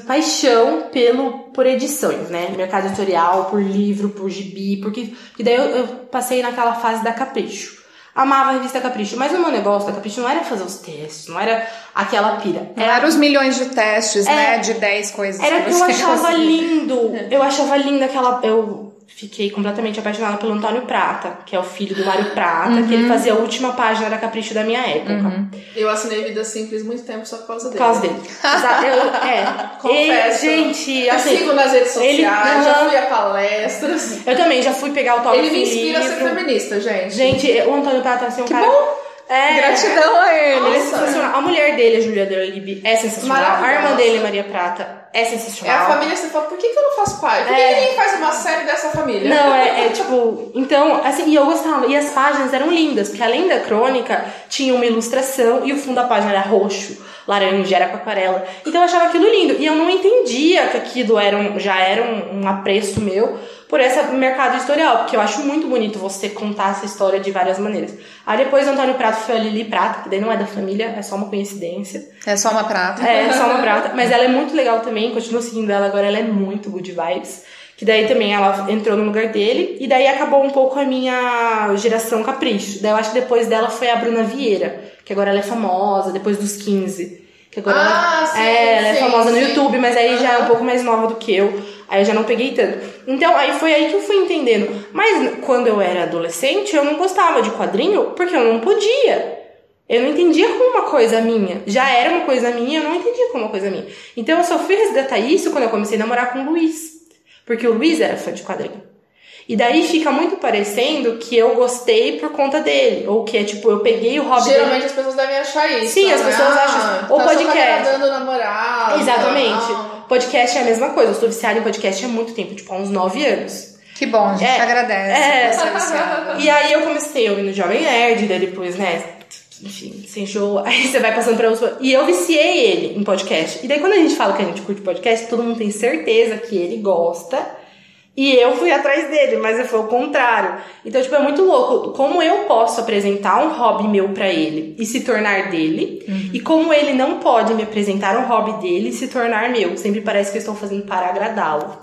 paixão pelo por edições, né? Mercado editorial, por livro, por gibi, porque, porque daí eu, eu passei naquela fase da Capricho. Amava a revista Capricho, mas o meu negócio da Capricho não era fazer os testes, não era aquela pira. Era os milhões de testes, É. né? De 10 coisas Era que que eu achava lindo. Eu achava linda aquela. Eu fiquei completamente apaixonada pelo Antônio Prata, que é o filho do Mário Prata, que ele fazia a última página da Capricho da minha época. Eu assinei Vida Simples muito tempo só por causa Por dele. causa dele. (laughs) Eu- é. Confesso. E, gente, Eu assim. sigo nas redes sociais, ele- já Aham. fui a palestras. Eu também já fui pegar o autógrafo Ele me inspira a ser livro. feminista, gente. Gente, o Antônio Prata assim, um Que cara. bom! É, Gratidão a ele. Ele é. A mulher dele, a Julia Derlib, é sensacional. A irmã dele, Maria Prata, é É sensacional. a família, você fala, por que, que eu não faço parte? Por que, É. que ninguém faz uma série dessa família? Não, é, é tipo. Então, assim, e eu gostava. E as páginas eram lindas, porque além da crônica, tinha uma ilustração e o fundo da página era roxo, laranja, era com aquarela. Então eu achava aquilo lindo. E eu não entendia que aquilo era um, já era um, um apreço meu por esse mercado editorial, porque eu acho muito bonito você contar essa história de várias maneiras. Aí depois o Antônio Prato foi a Lili Prata, que daí não é da família, é só uma coincidência. É só uma prata. É, só uma prata. Mas ela é muito legal também, continuo seguindo ela agora, ela é muito good vibes. Que daí também ela entrou no lugar dele, e daí acabou um pouco a minha geração capricho. Daí eu acho que depois dela foi a Bruna Vieira, que agora ela é famosa, depois dos 15. Que agora Ah, ela, sim, é, ela é sim, famosa no sim. YouTube, mas aí já é um pouco mais nova do que eu. Aí eu já não peguei tanto. Então, aí foi aí que eu fui entendendo. Mas quando eu era adolescente, eu não gostava de quadrinho porque eu não podia. Eu não entendia como uma coisa minha. Já era uma coisa minha, eu não entendia como uma coisa minha. Então eu só fui resgatar isso quando eu comecei a namorar com o Luiz. Porque o Luiz era fã de quadrinho. E daí fica muito parecendo que eu gostei por conta dele. Ou que é tipo, eu peguei o hobby dele. Geralmente as pessoas devem achar isso. Sim, as né? pessoas Ah, acham- Tá ou só podcast. dando namorado. Exatamente. não. Podcast é a mesma coisa. Eu estou viciada em podcast há muito tempo, tipo, há uns 9 anos. Que bom, a gente É, agradece. é. viciada. E aí eu comecei a ouvir no Jovem Nerd, daí depois, né? Enfim, sem show. (laughs) Aí você vai passando pra outros. E eu viciei ele em podcast. E daí quando a gente fala que a gente curte podcast, todo mundo tem certeza que ele gosta. E eu fui atrás dele, mas foi o contrário. Então, tipo, é muito louco. Como eu posso apresentar um hobby meu pra ele e se tornar dele, e como ele não pode me apresentar um hobby dele e se tornar meu. Sempre parece que eu estou fazendo para agradá-lo.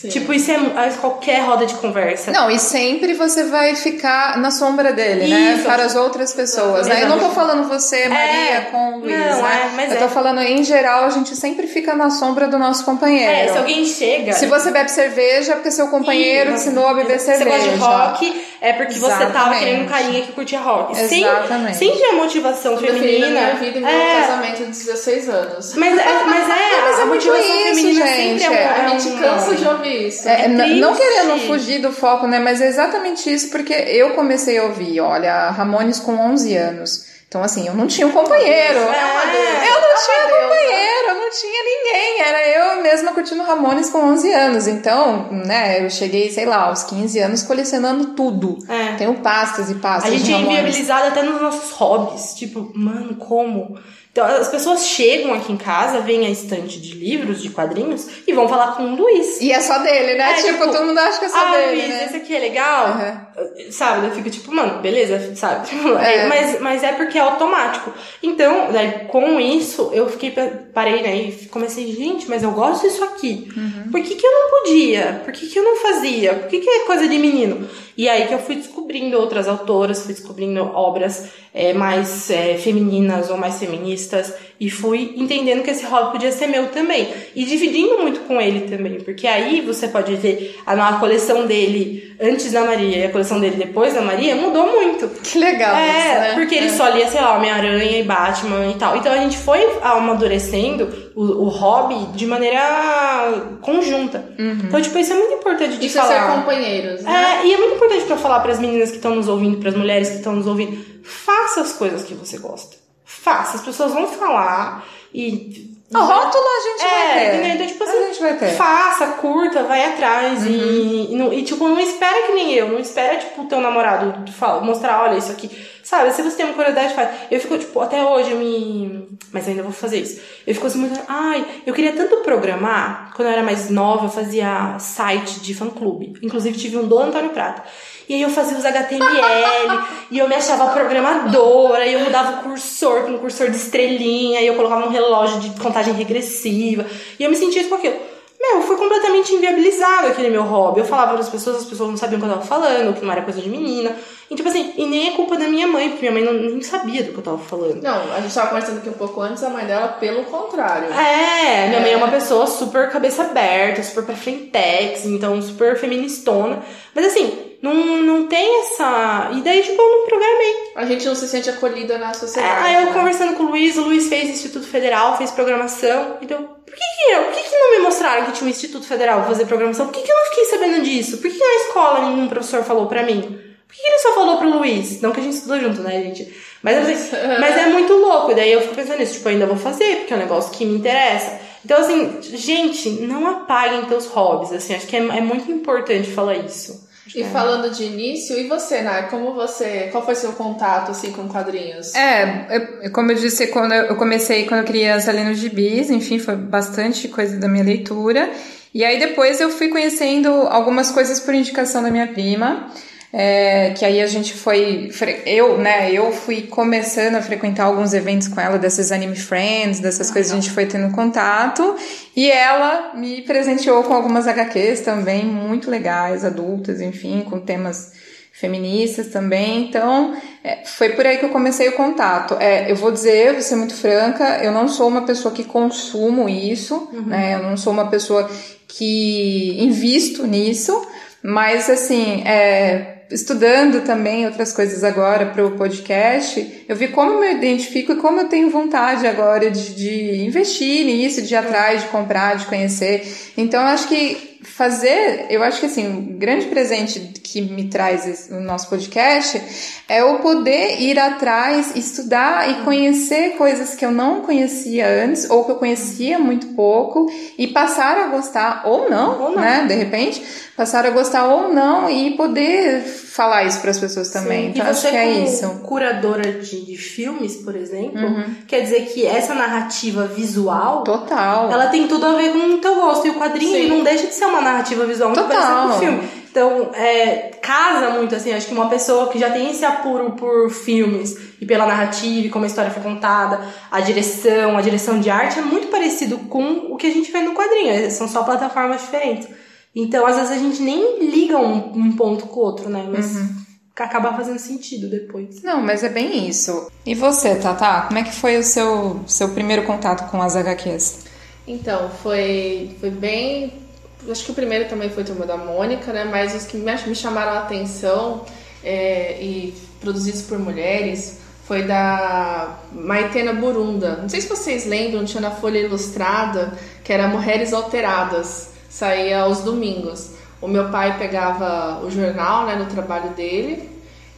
Sim. Tipo, isso é é qualquer roda de conversa. Não, e sempre você vai ficar na sombra dele, né? Isso. Para as outras pessoas, né? Eu não tô Exatamente. falando você, Maria, É. com o Luiz, Não, né? é, mas Eu é. tô falando, em geral, a gente sempre fica na sombra do nosso companheiro. É, se alguém chega. Se você bebe cerveja, é porque seu companheiro te ensinou a beber Você cerveja. gosta de rock, é porque você tava Exatamente. querendo um carinha que curtia rock. Sem- Exatamente. Sempre a motivação a feminina. minha vida e meu é, casamento de 16 anos. mas é, mas é, (laughs) Mas é a muito motivação isso, feminina gente, sempre é, é, um- A é gente cansa de ouvir isso. É, É não querendo fugir do foco, né? Mas é exatamente isso, porque eu comecei a ouvir, olha, Ramones com 11 anos. Então, assim, eu não tinha um companheiro. É uma É. deusa. Eu não tinha É companheiro, eu não tinha ninguém. Era eu mesma curtindo Ramones com 11 anos. Então, né, eu cheguei, sei lá, aos 15 anos colecionando tudo. É. Tenho pastas e pastas A gente de é inviabilizado até nos nossos hobbies. Tipo, mano, como? Então, as pessoas chegam aqui em casa, veem a estante de livros, de quadrinhos, e vão falar com o Luiz. E é só dele, né? É, tipo, tipo, todo mundo acha que é só ah, dele, Luiz, né? esse aqui é legal. Aham. Sabe? Eu fico tipo, mano, beleza, sabe? (laughs) É. Mas, mas é porque é automático. Então, daí, com isso, eu fiquei, parei, né? E comecei, gente, mas eu gosto disso aqui. Uhum. Por que, que eu não podia? Por que, que eu não fazia? Por que, que é coisa de menino? E aí que eu fui descobrindo outras autoras, fui descobrindo obras é, mais é, femininas ou mais feministas e fui entendendo que esse hobby podia ser meu também. E dividindo muito com ele também, porque aí você pode ver a, a coleção dele antes da Maria e a coleção dele depois da Maria mudou muito. Que legal É, isso, né? porque ele só lia, sei lá, Homem-Aranha e Batman e tal. Então a gente foi amadurecendo o, o hobby de maneira conjunta. Então, tipo, isso é muito importante de Isso é falar. ser companheiros, né? É, e é muito importante pra falar pras meninas que estão nos ouvindo, pras mulheres que estão nos ouvindo. Faça as coisas que você gosta. Faça. As pessoas vão falar e. O rótulo a gente vai É, ter. entendeu? Então, tipo a assim, gente vai ter. faça, curta, vai atrás Uhum. e, e, não- e, tipo, não espera que nem eu, não espera, tipo, o teu namorado fala, mostrar, olha isso aqui. Sabe, se você tem uma curiosidade, faz. Eu fico, tipo, até hoje eu me. Mas ainda vou fazer isso. Eu fico assim muito. Ai, eu queria tanto programar. Quando eu era mais nova, eu fazia site de fã clube. Inclusive tive um do Antônio Prata. E aí eu fazia os HTML, e eu me achava programadora, e eu mudava o cursor com um cursor de estrelinha, e eu colocava um relógio de contagem regressiva, e eu me sentia com aquilo. Meu, foi completamente inviabilizado aquele meu hobby. Eu falava para as pessoas, as pessoas não sabiam o que eu tava falando, que não era coisa de menina. E tipo assim, e nem é culpa da minha mãe, porque minha mãe não, nem sabia do que eu tava falando. Não, a gente tava conversando aqui um pouco antes, a mãe dela, pelo contrário. É, minha mãe é uma pessoa super cabeça aberta, super pra frentex, então super feministona. Mas assim, não, não tem essa. E daí, tipo, eu não programei. A gente não se sente acolhida na É, sociedade. aí eu né? conversando com o Luiz, o Luiz fez Instituto Federal, fez programação. Então, por que que eu? Por que, que não me mostraram que tinha um Instituto Federal pra fazer programação? Por que, que eu não fiquei sabendo disso? Por que, que na escola nenhum professor falou pra mim? Por que, ele só falou pro Luiz? Não que a gente estudou junto, né, gente? Mas, assim, (laughs) mas é muito louco. E daí eu fico pensando nisso, tipo, eu ainda vou fazer, porque é um negócio que me interessa. Então, assim, gente, não apaguem teus hobbies, assim, acho que é, é muito importante falar isso. E falando de início, e você, Nai? Como você. Qual foi seu contato assim com quadrinhos? É, eu- como eu disse, quando eu eu comecei quando eu criança ali nos gibis, enfim, foi bastante coisa da minha leitura. E aí depois eu fui conhecendo algumas coisas por indicação da minha prima. É, que aí a gente foi, eu, né, eu fui começando a frequentar alguns eventos com ela, dessas anime friends, dessas ah, coisas, a gente foi tendo contato, e ela me presenteou com algumas HQs também, muito legais, adultas, enfim, com temas feministas também, então é, foi por aí que eu comecei o contato. É, eu vou dizer, vou ser muito franca, eu não sou uma pessoa que consumo isso, uhum. né, eu não sou uma pessoa que invisto nisso, mas assim, é, estudando também outras coisas agora para o podcast, eu vi como eu me identifico e como eu tenho vontade agora de, de investir nisso, de ir atrás, de comprar, de conhecer. Então, acho que fazer, eu acho que assim, um grande presente que me traz o nosso podcast é o poder ir atrás, estudar e conhecer coisas que eu não conhecia antes ou que eu conhecia muito pouco e passar a gostar ou não, ou não. né, de repente, passar a gostar ou não e poder falar isso para as pessoas também. Sim. Então e acho que é isso. Curadora de, de filmes, por exemplo, uhum. quer dizer que essa narrativa visual, total, ela tem tudo a ver com o teu gosto e o quadrinho não deixa de ser uma narrativa visual muito parecida com o filme. Então, é, casa muito, assim, acho que uma pessoa que já tem esse apuro por filmes e pela narrativa e como a história foi contada, a direção, a direção de arte é muito parecido com o que a gente vê no quadrinho, é, são só plataformas diferentes. Então, às vezes a gente nem liga um, um ponto com o outro, né? Mas uhum. acaba fazendo sentido depois. Não, mas é bem isso. E você, Tata, como é que foi o seu, seu primeiro contato com as HQs? Então, foi, foi bem. Acho que o primeiro também foi Turma da Mônica, né? Mas os que me chamaram a atenção é, e produzidos por mulheres foi da Maitena Burunda. Não sei se vocês lembram, tinha na Folha Ilustrada que era Mulheres Alteradas saía aos domingos. O meu pai pegava o jornal, né, no trabalho dele,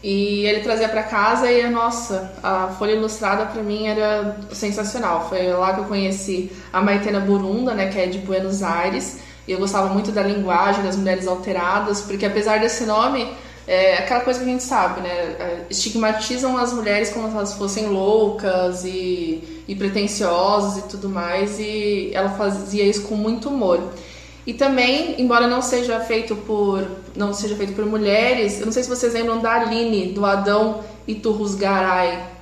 e ele trazia para casa e nossa, a Folha Ilustrada para mim era sensacional. Foi lá que eu conheci a Maitena Burunda, né, que é de Buenos Aires, e eu gostava muito da linguagem das mulheres alteradas, porque apesar desse nome, é aquela coisa que a gente sabe, né, é, estigmatizam as mulheres como se elas fossem loucas e, e pretensiosas e tudo mais, e ela fazia isso com muito humor. E também, embora não seja feito por não seja feito por mulheres, eu não sei se vocês lembram da Aline, do Adão Iturrusgaray.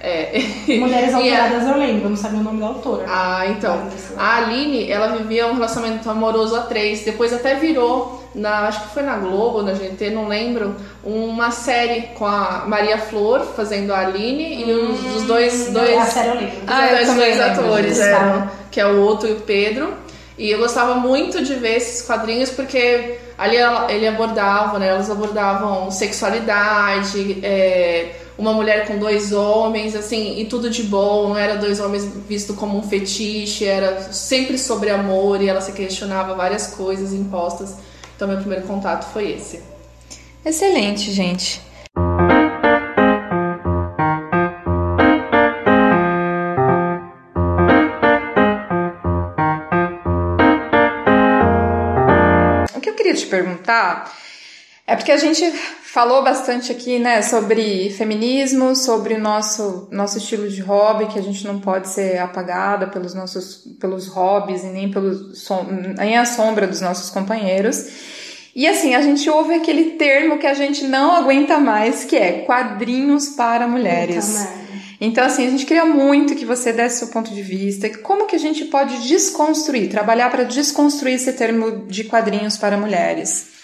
É. Mulheres (laughs) Alteradas eu lembro, eu não sabia o nome da autora. Ah, então. A Aline, ela vivia um relacionamento amoroso a três. Depois até virou, na, acho que foi na Globo, na GT, não lembro, uma série com a Maria Flor fazendo a Aline hum, e os, os dois. dois a série eu lembro. Ah, dois, dois atores eram, que é o Otto e o Pedro. E eu gostava muito de ver esses quadrinhos porque ali ele abordava, né, elas abordavam sexualidade, é, uma mulher com dois homens, assim, e tudo de bom, não era dois homens visto como um fetiche, era sempre sobre amor e ela se questionava várias coisas impostas. Então meu primeiro contato foi esse. Excelente, gente. perguntar é porque a gente falou bastante aqui, né, sobre feminismo, sobre o nosso, nosso estilo de hobby, que a gente não pode ser apagada pelos nossos pelos hobbies e nem, pelo, nem a sombra dos nossos companheiros. E assim, a gente ouve aquele termo que a gente não aguenta mais, que é quadrinhos para mulheres. Então, assim, a gente queria muito que você desse seu ponto de vista. Como que a gente pode desconstruir, trabalhar para desconstruir esse termo de quadrinhos para mulheres?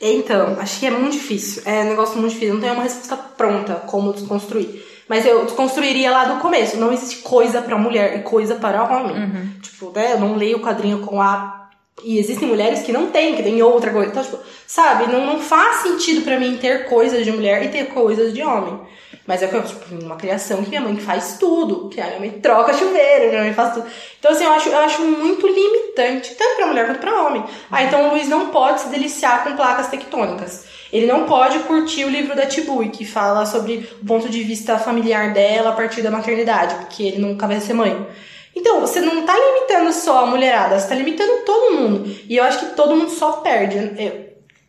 Então, acho que é muito difícil. É um negócio muito difícil. Não tem uma resposta pronta como desconstruir. Mas eu desconstruiria lá do começo. Não existe coisa para mulher e coisa para homem. Uhum. Tipo, né? Eu não leio o quadrinho com a. E existem mulheres que não têm, que tem outra coisa. Então, tipo, sabe? Não, não faz sentido para mim ter coisas de mulher e ter coisas de homem. Mas é tipo, uma criação que minha mãe faz tudo, que a minha mãe troca chuveiro, minha mãe faz tudo. Então, assim, eu acho, eu acho muito limitante, tanto pra mulher quanto pra homem. Ah, então o Luiz não pode se deliciar com placas tectônicas. Ele não pode curtir o livro da Tibui, que fala sobre o ponto de vista familiar dela a partir da maternidade, porque ele nunca vai ser mãe. Então, você não tá limitando só a mulherada, você tá limitando todo mundo. E eu acho que todo mundo só perde.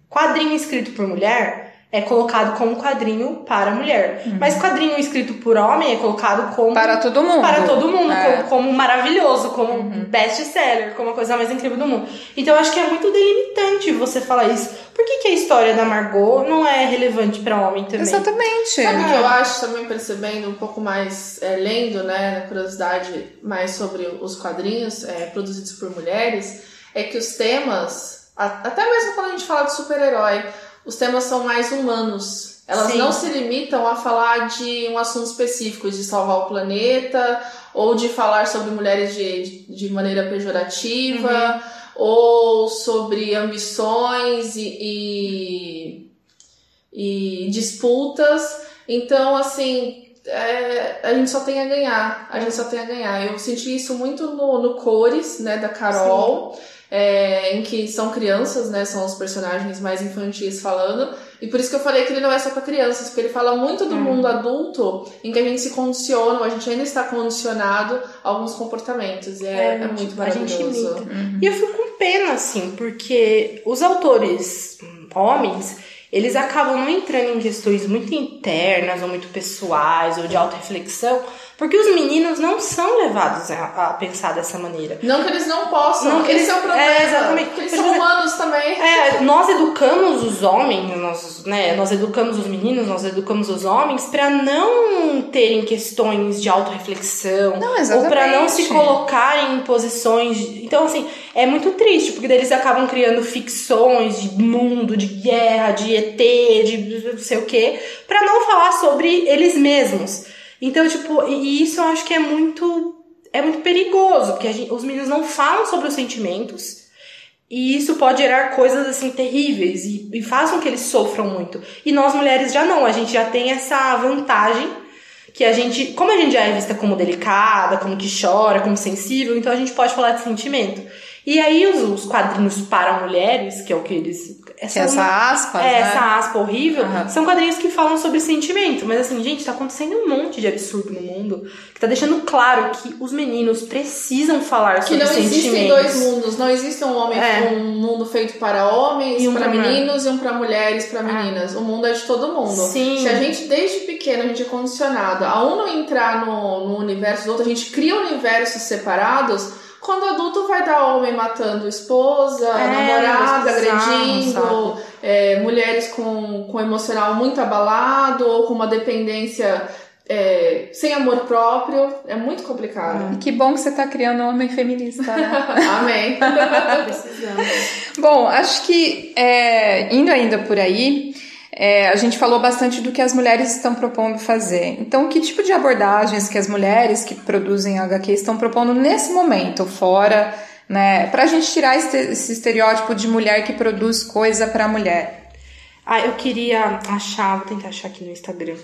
Quadrinho escrito por mulher é colocado como quadrinho para mulher. Uhum. Mas quadrinho escrito por homem é colocado como. Para todo mundo. Para todo mundo, é. como, como, maravilhoso, como uhum. best-seller, como a coisa mais incrível do mundo. Então eu acho que é muito delimitante você falar isso. Por que, que a história da Margot não é relevante para homem também? Exatamente. Sabe o que eu acho, também percebendo um pouco mais, é, lendo, né, na curiosidade mais sobre os quadrinhos é, produzidos por mulheres, é que os temas, até mesmo quando a gente fala de super-herói, os temas são mais humanos. Elas Sim. não se limitam a falar de um assunto específico, de salvar o planeta, ou de falar sobre mulheres de, de maneira pejorativa, uhum. ou sobre ambições e, e, e disputas. Então, assim, é, a gente só tem a ganhar. A gente só tem a ganhar. Eu senti isso muito no, no Cores, né, da Carol. Sim é, em que são crianças, né? São os personagens mais infantis falando. E por isso que eu falei que ele não é só para crianças, porque ele fala muito do hum. mundo adulto, em que a gente se condiciona, a gente ainda está condicionado a alguns comportamentos. E é, é, é muito maravilhoso. A gente Uhum. E eu fico com pena, assim, porque os autores homens eles acabam não entrando em questões muito internas ou muito pessoais ou de auto-reflexão, porque os meninos não são levados a, pensar dessa maneira. Não que eles não possam, não que eles, são é problema. É, exatamente. Porque eles são humanos também. (laughs) É, nós educamos os homens, nós, né, nós educamos os meninos, nós educamos os homens para não terem questões de auto-reflexão ou para não se colocarem em posições. De... Então, assim, é muito triste, porque eles acabam criando ficções de mundo, de guerra, de ET, de não sei o quê, para não falar sobre eles mesmos. Então, tipo, e isso eu acho que é muito é muito perigoso, porque gente, os meninos não falam sobre os sentimentos. E isso pode gerar coisas assim terríveis e, e faz com que eles sofram muito. E nós mulheres já não, a gente já tem essa vantagem que a gente, como a gente já é vista como delicada, como que chora, como sensível, então a gente pode falar de sentimento. E aí os, os quadrinhos para mulheres, que é o que eles essa, essa aspa, é, né? essa aspa horrível, uhum. são quadrinhos que falam sobre sentimento. Mas assim, gente, tá acontecendo um monte de absurdo no mundo que tá deixando claro que os meninos precisam falar sobre sentimentos. Que não existem dois mundos, não existe um homem, é. um mundo feito para homens, um para meninos e um para mulheres, para meninas. É. O mundo é de todo mundo. Sim. Se a gente desde pequeno a gente é condicionado a um não entrar no, no universo do outro, a gente cria universos separados quando adulto vai dar homem matando esposa, é, namorada, agredindo, é, mulheres com, com emocional muito abalado ou com uma dependência é, sem amor próprio. É muito complicado. E que bom que você está criando um homem feminista, né? (laughs) Amém. (laughs) Precisamos. Bom, acho que é, indo ainda por aí. É, a gente falou bastante do que as mulheres estão propondo fazer. Então, que tipo de abordagens que as mulheres que produzem HQ estão propondo nesse momento, fora, né? Pra gente tirar esse estereótipo de mulher que produz coisa para mulher. Ah, eu queria achar, vou tentar achar aqui no Instagram.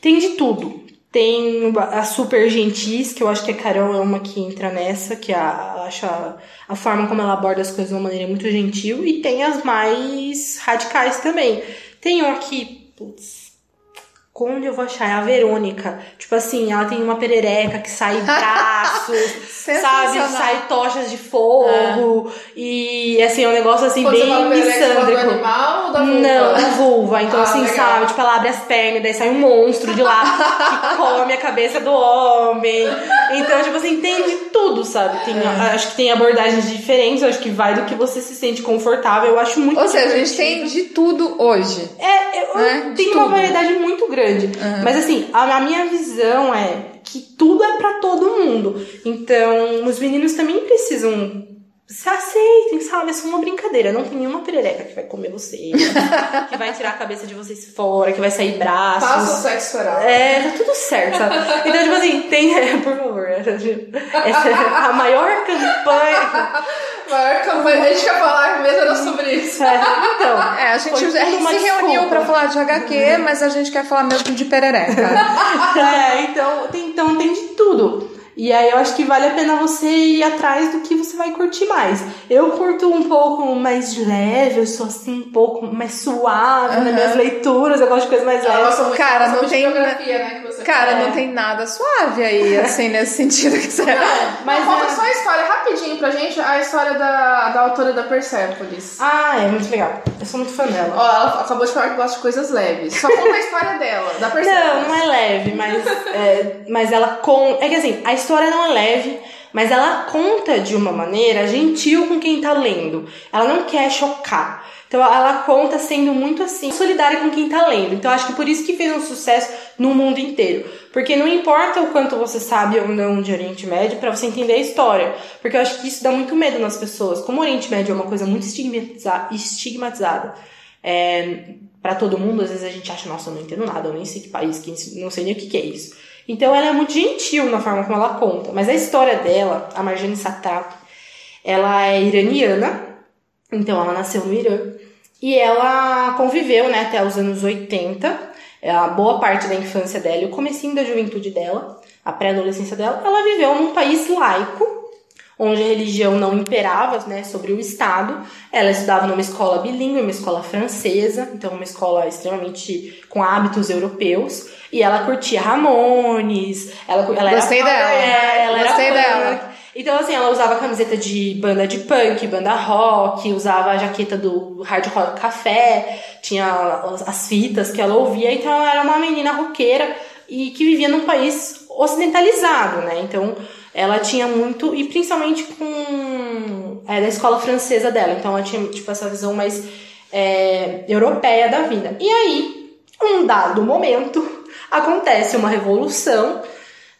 Tem de tudo. Tem a super gentis, que eu acho que a Carol é uma que entra nessa, que a, a, a forma como ela aborda as coisas de uma maneira muito gentil, e tem as mais radicais também um aqui, putz, onde eu vou achar? É a Verônica. Tipo assim, ela tem uma perereca que sai (laughs) braços, sabe? Sai tochas de fogo. É. E assim, é um negócio assim Quando bem missândrico. Do animal ou da vulva? Não, da vulva. Então, ah, assim, legal. sabe? Tipo, ela abre as pernas, daí sai um monstro de lá que (laughs) come a cabeça do homem. Então, tipo assim, tem de tudo, sabe? Tem, é. Acho que tem abordagens diferentes, acho que vai do que você se sente confortável. Eu acho muito Ou seja, a gente tem de tudo hoje. É, eu, né? tem uma variedade muito grande grande. Uhum. Mas assim, a, a minha visão é que tudo é para todo mundo. Então, os meninos também precisam se aceitem, sabe? É só uma brincadeira. Não tem nenhuma perereca que vai comer você, (laughs) que vai tirar a cabeça de vocês fora, que vai sair braços. Faça o sexo oral. É, tá tudo certo, sabe? Então, tipo assim, tem. É, (laughs) por favor. Essa é a maior campanha. maior campanha. A gente quer falar mesmo era sobre isso. É, então. É, a gente, a gente se reuniu pra falar de HQ, uhum. mas a gente quer falar mesmo de perereca. (laughs) é, então tem, então tem de tudo. E aí eu acho que vale a pena você ir atrás do que você vai curtir mais. Eu curto um pouco mais leve, eu sou assim um pouco mais suave Aham. nas minhas leituras, eu gosto de coisas mais leves. Cara, não tem- né, Cara, fala. não tem nada suave aí, (laughs) assim, nesse sentido que você. Mas Mas conta é- só a história rapidinho pra gente, a história da, da autora da Persepolis. Ah, é muito legal. Eu sou muito fã dela. Ó, ela acabou de falar que gosta de coisas leves. Só conta a história dela, da Persepolis. Não, não é leve, mas, é, mas ela conta. É que assim, a história não é leve, mas ela conta de uma maneira gentil com quem tá lendo. Ela não quer chocar. Então ela conta sendo muito assim, solidária com quem tá lendo. Então acho que por isso que fez um sucesso no mundo inteiro. Porque não importa o quanto você sabe ou não de Oriente Médio pra você entender a história. Porque eu acho que isso dá muito medo nas pessoas. Como o Oriente Médio é uma coisa muito estigmatiza- estigmatizada. É, para todo mundo, às vezes a gente acha, nossa, eu não entendo nada, eu nem sei que país, que, não sei nem o que, que é isso. Então ela é muito gentil na forma como ela conta. Mas a história dela, a Marjane Satrapi, ela é iraniana, então ela nasceu no Irã. E ela conviveu né, até os anos 80, é a boa parte da infância dela e o comecinho da juventude dela, a pré-adolescência dela, ela viveu num país laico, onde a religião não imperava né, sobre o Estado. Ela estudava numa escola bilíngue, uma escola francesa, então uma escola extremamente com hábitos europeus. E ela curtia Ramones, ela, ela Gostei era, dela. É, ela Gostei era punk. dela. Então, assim, ela usava camiseta de banda de punk, banda rock, usava a jaqueta do Hard Rock Café, tinha as- as fitas que ela ouvia, então ela era uma menina roqueira e que vivia num país ocidentalizado, né? Então, ela tinha muito, e principalmente com é, da escola francesa dela, então ela tinha, tipo, essa visão mais é, europeia da vida. E aí, um dado momento, (laughs) acontece uma revolução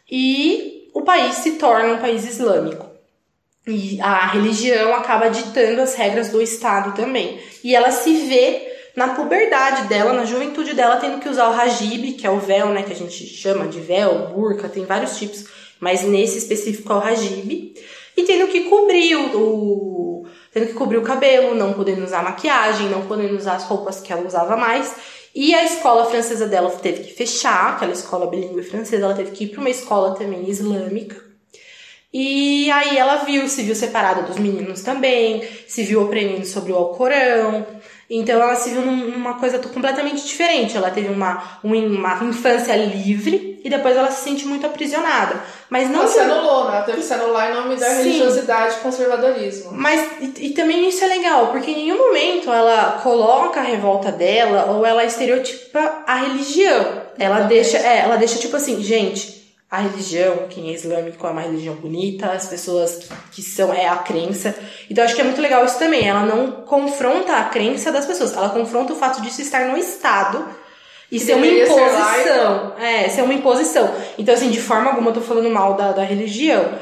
e o país se torna um país islâmico. E a religião acaba ditando as regras do Estado também. E ela se vê na puberdade dela, na juventude dela, tendo que usar o hajib, que é o véu, né, que a gente chama de véu, burca, tem vários tipos, mas nesse específico é o hajib, e tendo que cobrir o, o- tendo que cobrir o cabelo, não podendo usar maquiagem, não podendo usar as roupas que ela usava mais. E a escola francesa dela teve que fechar, aquela escola bilíngue francesa, ela teve que ir para uma escola também islâmica. E aí ela viu, se viu separada dos meninos também, se viu aprendendo sobre o Alcorão. Então ela se viu num- numa coisa completamente diferente. Ela teve uma, um- uma infância livre e depois ela se sente muito aprisionada. Mas não Ela se anulou, né? Ela teve que se anular em nome da Sim. religiosidade e conservadorismo. mas e, e também isso é legal, porque em nenhum momento ela coloca a revolta dela ou ela estereotipa a religião. Ela Não, deixa, é, ela deixa tipo assim, gente, a religião, quem é islâmico é uma religião bonita, as pessoas que são é a crença. Então acho que é muito legal isso também. Ela não confronta a crença das pessoas, ela confronta o fato disso estar no estado e Que ser uma deveria ser imposição. é, ser uma imposição. Então assim, de forma alguma eu tô falando mal da, da religião.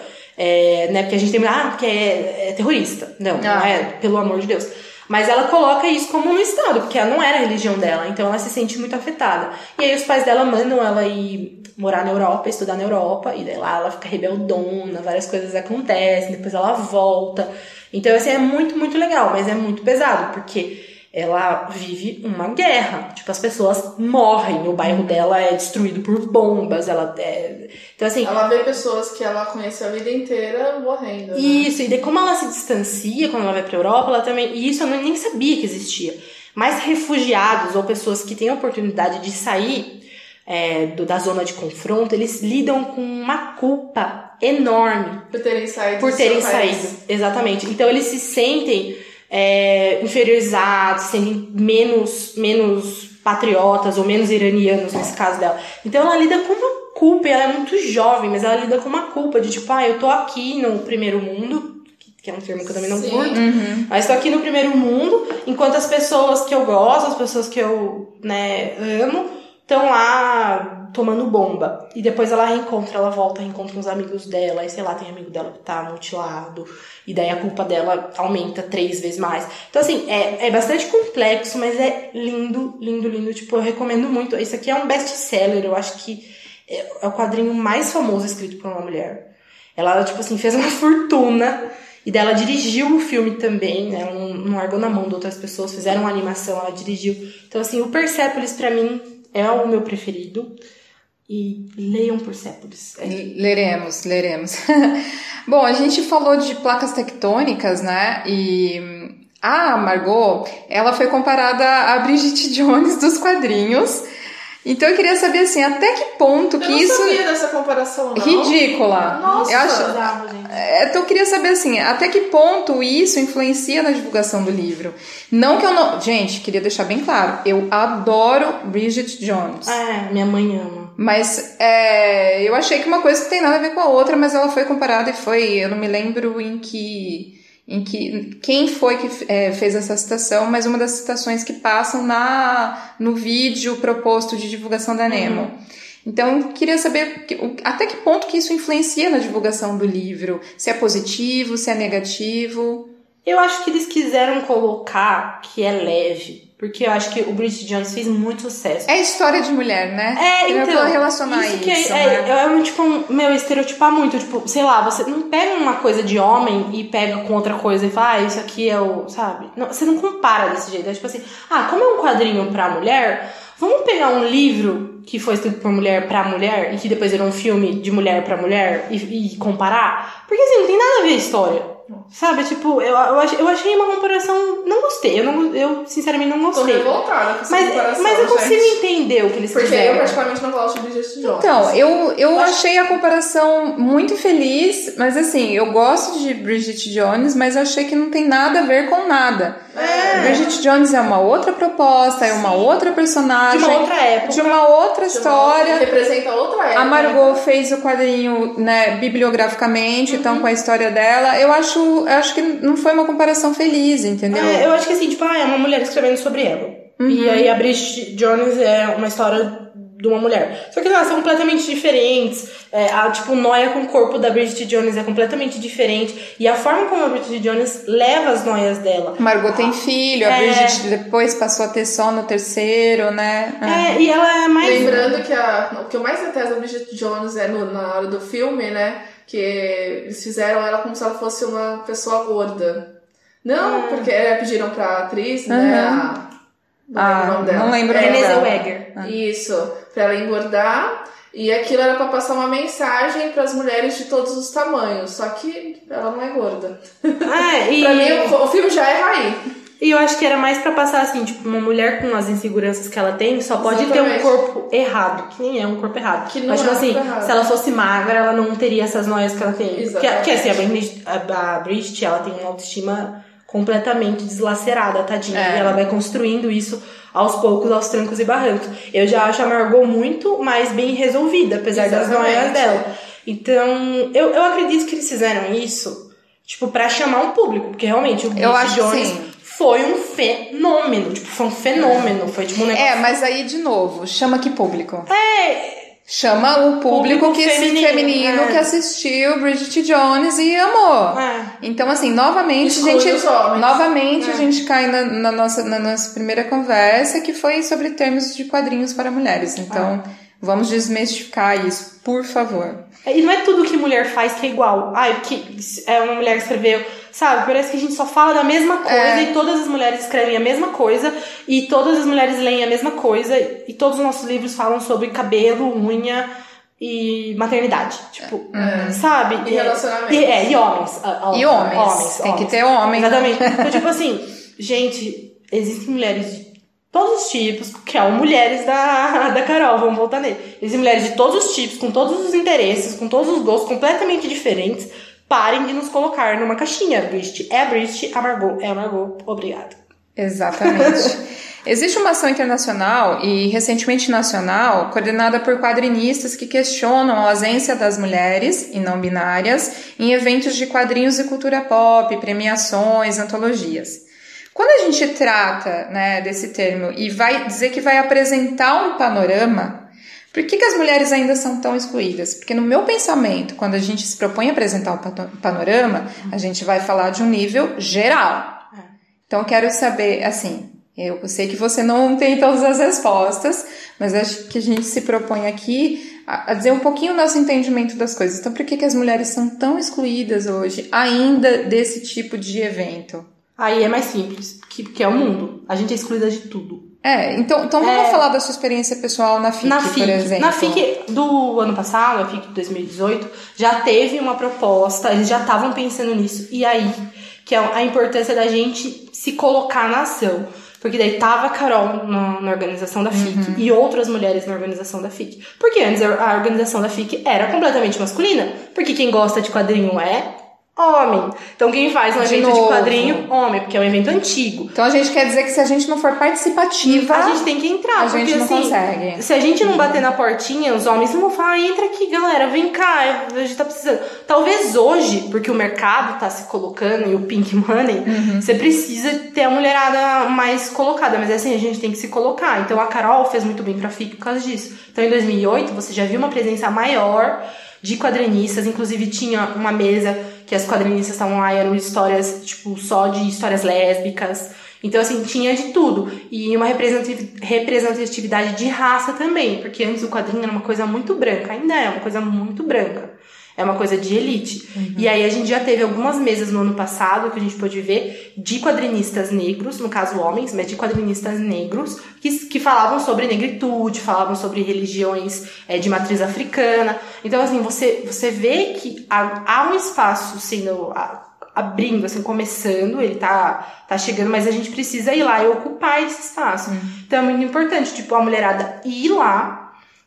É, né, porque a gente tem, ah, porque é, é terrorista. Não, não Ah. é, pelo amor de Deus. Mas ela coloca isso como no Estado, porque ela não era a religião dela, então ela se sente muito afetada. E aí os pais dela mandam ela ir morar na Europa, estudar na Europa, e daí lá ela fica rebeldona, várias coisas acontecem, depois ela volta. Então, assim, é muito, muito legal, mas é muito pesado, porque ela vive uma guerra. Tipo, as pessoas morrem, o bairro dela é destruído por bombas, ela é... Então, assim, Ela vê pessoas que ela conheceu a vida inteira morrendo. né? isso, e daí como ela se distancia quando ela vai pra Europa, ela também. E isso eu nem sabia que existia. Mas refugiados ou pessoas que têm a oportunidade de sair é, do- da zona de confronto, eles lidam com uma culpa enorme Por terem saído por terem seu país. saído. Exatamente. Então eles se sentem é, inferiorizados, se sentem menos, menos patriotas ou menos iranianos nesse caso dela. Então ela lida com uma culpa, e ela é muito jovem, mas ela lida com uma culpa de tipo, ah, eu tô aqui no primeiro mundo, que é um termo que eu também não Sim. curto, Uhum. mas tô aqui no primeiro mundo, enquanto as pessoas que eu gosto, as pessoas que eu, né, amo, estão lá tomando bomba. E depois ela reencontra, ela volta, reencontra uns amigos dela, e sei lá, tem amigo dela que tá mutilado, e daí a culpa dela aumenta três vezes mais. Então, assim, é, é bastante complexo, mas é lindo, lindo, lindo. Tipo, eu recomendo muito. Esse aqui é um best-seller, eu acho que é é o quadrinho mais famoso escrito por uma mulher. Ela, tipo assim, fez uma (laughs) fortuna. E daí ela dirigiu o filme também, né? Ela não, não largou na mão de outras pessoas, fizeram uma animação, ela dirigiu. Então, assim, o Persepolis pra mim é o meu preferido. E leiam Persepolis. É. Leremos, leremos. (laughs) Bom, a gente falou de placas tectônicas, né? E a Margot, ela foi comparada a Bridget Jones dos quadrinhos. Então eu queria saber assim, até que ponto que eu não isso sabia dessa comparação, não. ridícula. Nossa, eu acho, Bizarro, gente. é, então eu queria saber assim, até que ponto isso influencia na divulgação do livro. Não que eu não, gente, queria deixar bem claro, eu adoro Bridget Jones. É, minha mãe ama. Mas é, eu achei que uma coisa não tem nada a ver com a outra, mas ela foi comparada e foi. Eu não me lembro em que. Em que quem foi que é, fez essa citação, mas uma das citações que passam na no vídeo proposto de divulgação da Nemo. Então, eu queria saber que- até que ponto que isso influencia na divulgação do livro. Se é positivo, se é negativo. Eu acho que eles quiseram colocar que é leve. Porque eu acho que o Bridget Jones fez muito sucesso. É história de mulher, né? É, Eu então. vou relacionar isso, que é, né? é, é um, tipo, um, meu, estereotipar muito. Tipo, sei lá, você não pega uma coisa de homem e pega com outra coisa e fala, ah, isso aqui é o. Sabe? Não, você não compara desse jeito. É tipo assim, ah, como é um quadrinho pra mulher, vamos pegar um livro que foi escrito por mulher pra mulher e que depois virou um filme de mulher pra mulher e, e comparar? Porque assim, não tem nada a ver a história. Sabe, tipo, eu, eu, achei, eu achei uma comparação. Não gostei. Eu, não, eu sinceramente não Tô gostei. revoltada com essa Mas, comparação, mas eu consigo gente. entender o que eles Porque eu fizeram. praticamente não gosto de Bridget Jones. Então, eu, eu achei a comparação muito feliz, mas assim, eu gosto de Bridget Jones, mas eu achei que não tem nada a ver com nada. É. Bridget Jones é uma outra proposta, é uma outra De personagem, uma outra época. de uma outra história. Representa outra época. A Margot fez o quadrinho, né, bibliograficamente, Uhum. então com a história dela. Eu acho, eu acho que não foi uma comparação feliz, entendeu? É, eu acho que assim, tipo, ah, é uma mulher escrevendo sobre ela. E aí a Bridget Jones é uma história de uma mulher. Só que elas são completamente diferentes. É, a, tipo, noia com o corpo da Bridget Jones é completamente diferente. E a forma como a Bridget Jones leva as noias dela. Margot tem filho, a É. Bridget depois passou a ter só no terceiro, né? É, e ela é mais. Lembrando que a, o que eu mais detesto da Bridget Jones é no- na hora do filme, né? Que eles fizeram ela como se ela fosse uma pessoa gorda. Não, porque é, pediram pra atriz, né? a- não lembro Ah, o nome dela. não lembro o É, nome dela. Zellweger. Isso, pra ela engordar. E aquilo era pra passar uma mensagem pras mulheres de todos os tamanhos. Só que ela não é gorda. É, (laughs) e, Pra mim, o, o filme já erra aí. e eu acho que era mais pra passar assim, tipo, uma mulher com as inseguranças que ela tem só pode ter um Exatamente. corpo errado, que nem é um corpo errado. Que não Mas, tipo é um assim, errado. se ela fosse magra, ela não teria essas noias que ela tem. Que, Exatamente. que assim, a Bridget, a Bridget, ela tem uma autoestima completamente deslacerada, tadinha. É. E ela vai construindo isso aos poucos, aos trancos e barrancos. Eu já acho a Margot muito mais bem resolvida, apesar das Exatamente. noias dela. Então, eu, eu acredito que eles fizeram isso, tipo, pra chamar um público. Porque realmente o Eu acho Jones sim. foi um fenômeno. Tipo, foi um fenômeno. Foi tipo um negócio. É, mas aí, de novo, chama que público? É, Chama o público, Público que feminino, feminino, é. que assistiu Bridget Jones e amou. é. Então, assim, novamente, Exclui gente, novamente É. a gente cai na, na nossa, na nossa primeira conversa, que foi sobre termos de quadrinhos para mulheres. Então, vamos desmistificar isso, por favor. E não é tudo que mulher faz que é igual. Ai, que é uma mulher que escreveu. Sabe, parece que a gente só fala da mesma coisa É. e todas as mulheres escrevem a mesma coisa e todas as mulheres leem a mesma coisa e todos os nossos livros falam sobre cabelo, unha e maternidade. Tipo, sabe? E relacionamento. E, é, e homens. ah, E homens, tem que ter homem. Exatamente. Então, tipo (laughs) assim, gente, existem mulheres de todos os tipos, que é o mulheres da, (laughs) da Carol, vamos voltar nele. Existem mulheres de todos os tipos, com todos os interesses, com todos os gostos completamente diferentes. Parem de nos colocar numa caixinha. Bridget é a Bridget, a Margot é a Margot. Obrigada. Exatamente. (laughs) Existe uma ação internacional e recentemente nacional, coordenada por quadrinistas que questionam a ausência das mulheres e não binárias em eventos de quadrinhos e cultura pop, premiações, antologias. Quando a gente trata né, desse termo e vai dizer que vai apresentar um panorama, por que, que as mulheres ainda são tão excluídas? Porque no meu pensamento, quando a gente se propõe a apresentar um panorama, a gente vai falar de um nível geral. Então, eu quero saber, assim, eu sei que você não tem todas as respostas, mas acho que a gente se propõe aqui a, a dizer um pouquinho o nosso entendimento das coisas. Então, por que, que as mulheres são tão excluídas hoje, ainda desse tipo de evento? Aí é mais simples, que, que é o mundo. A gente é excluída de tudo. É, então, então vamos É. falar da sua experiência pessoal na FIC, na por FIC, exemplo. na FIC do ano passado, a FIC de 2018, já teve uma proposta, eles já estavam pensando nisso. E aí, que é a importância da gente se colocar na ação. Porque daí tava a Carol na, na organização da FIC Uhum. e outras mulheres na organização da FIC. Porque antes a a organização da FIC era completamente masculina. Porque quem gosta de quadrinho é homem. Então quem faz um De evento de novo. quadrinho, homem, porque é um evento antigo. Então a gente quer dizer que se a gente não for participativa, A gente tem que entrar, a porque gente não assim, consegue. se a gente não bater na portinha, os homens não vão falar, entra aqui, galera, vem cá, a gente tá precisando. Talvez hoje, porque o mercado tá se colocando e o pink money, Uhum. você precisa ter a mulherada mais colocada, mas assim, a gente tem que se colocar. Então a Carol fez muito bem pra FIC por causa disso. Então em 2008, você já viu uma presença maior de quadrinistas, inclusive tinha uma mesa que as quadrinistas estavam lá e eram histórias, tipo, só de histórias lésbicas. Então, assim, tinha de tudo. E uma representati- representatividade de raça também, porque antes o quadrinho era uma coisa muito branca, ainda é uma coisa muito branca. É uma coisa de elite. E aí a gente já teve algumas mesas no ano passado que a gente pôde ver de quadrinistas negros, no caso homens, mas de quadrinistas negros, que, que falavam sobre negritude, falavam sobre religiões é, de matriz africana. Então, assim, você, você vê que há, há um espaço sendo a- abrindo, assim, começando, ele tá, tá chegando, mas a gente precisa ir lá e ocupar esse espaço. Então é muito importante, tipo, a mulherada ir lá.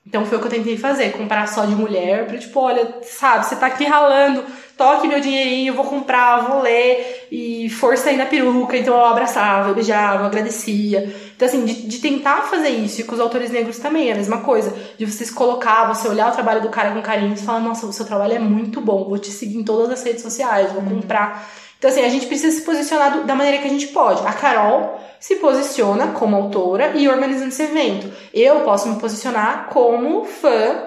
Então foi o que eu tentei fazer, comprar só de mulher, pra tipo, olha, sabe, você tá aqui ralando, toque meu dinheirinho, eu vou comprar, vou ler, e força aí na peruca, então eu abraçava, eu beijava, eu agradecia. Então, assim, de, de tentar fazer isso, e com os autores negros também, é a mesma coisa. De você se colocar, você olhar o trabalho do cara com carinho e falar, nossa, o seu trabalho é muito bom, vou te seguir em todas as redes sociais, vou comprar. Então, assim, a gente precisa se posicionar da maneira que a gente pode. A Carol se posiciona como autora e organizando esse evento. Eu posso me posicionar como fã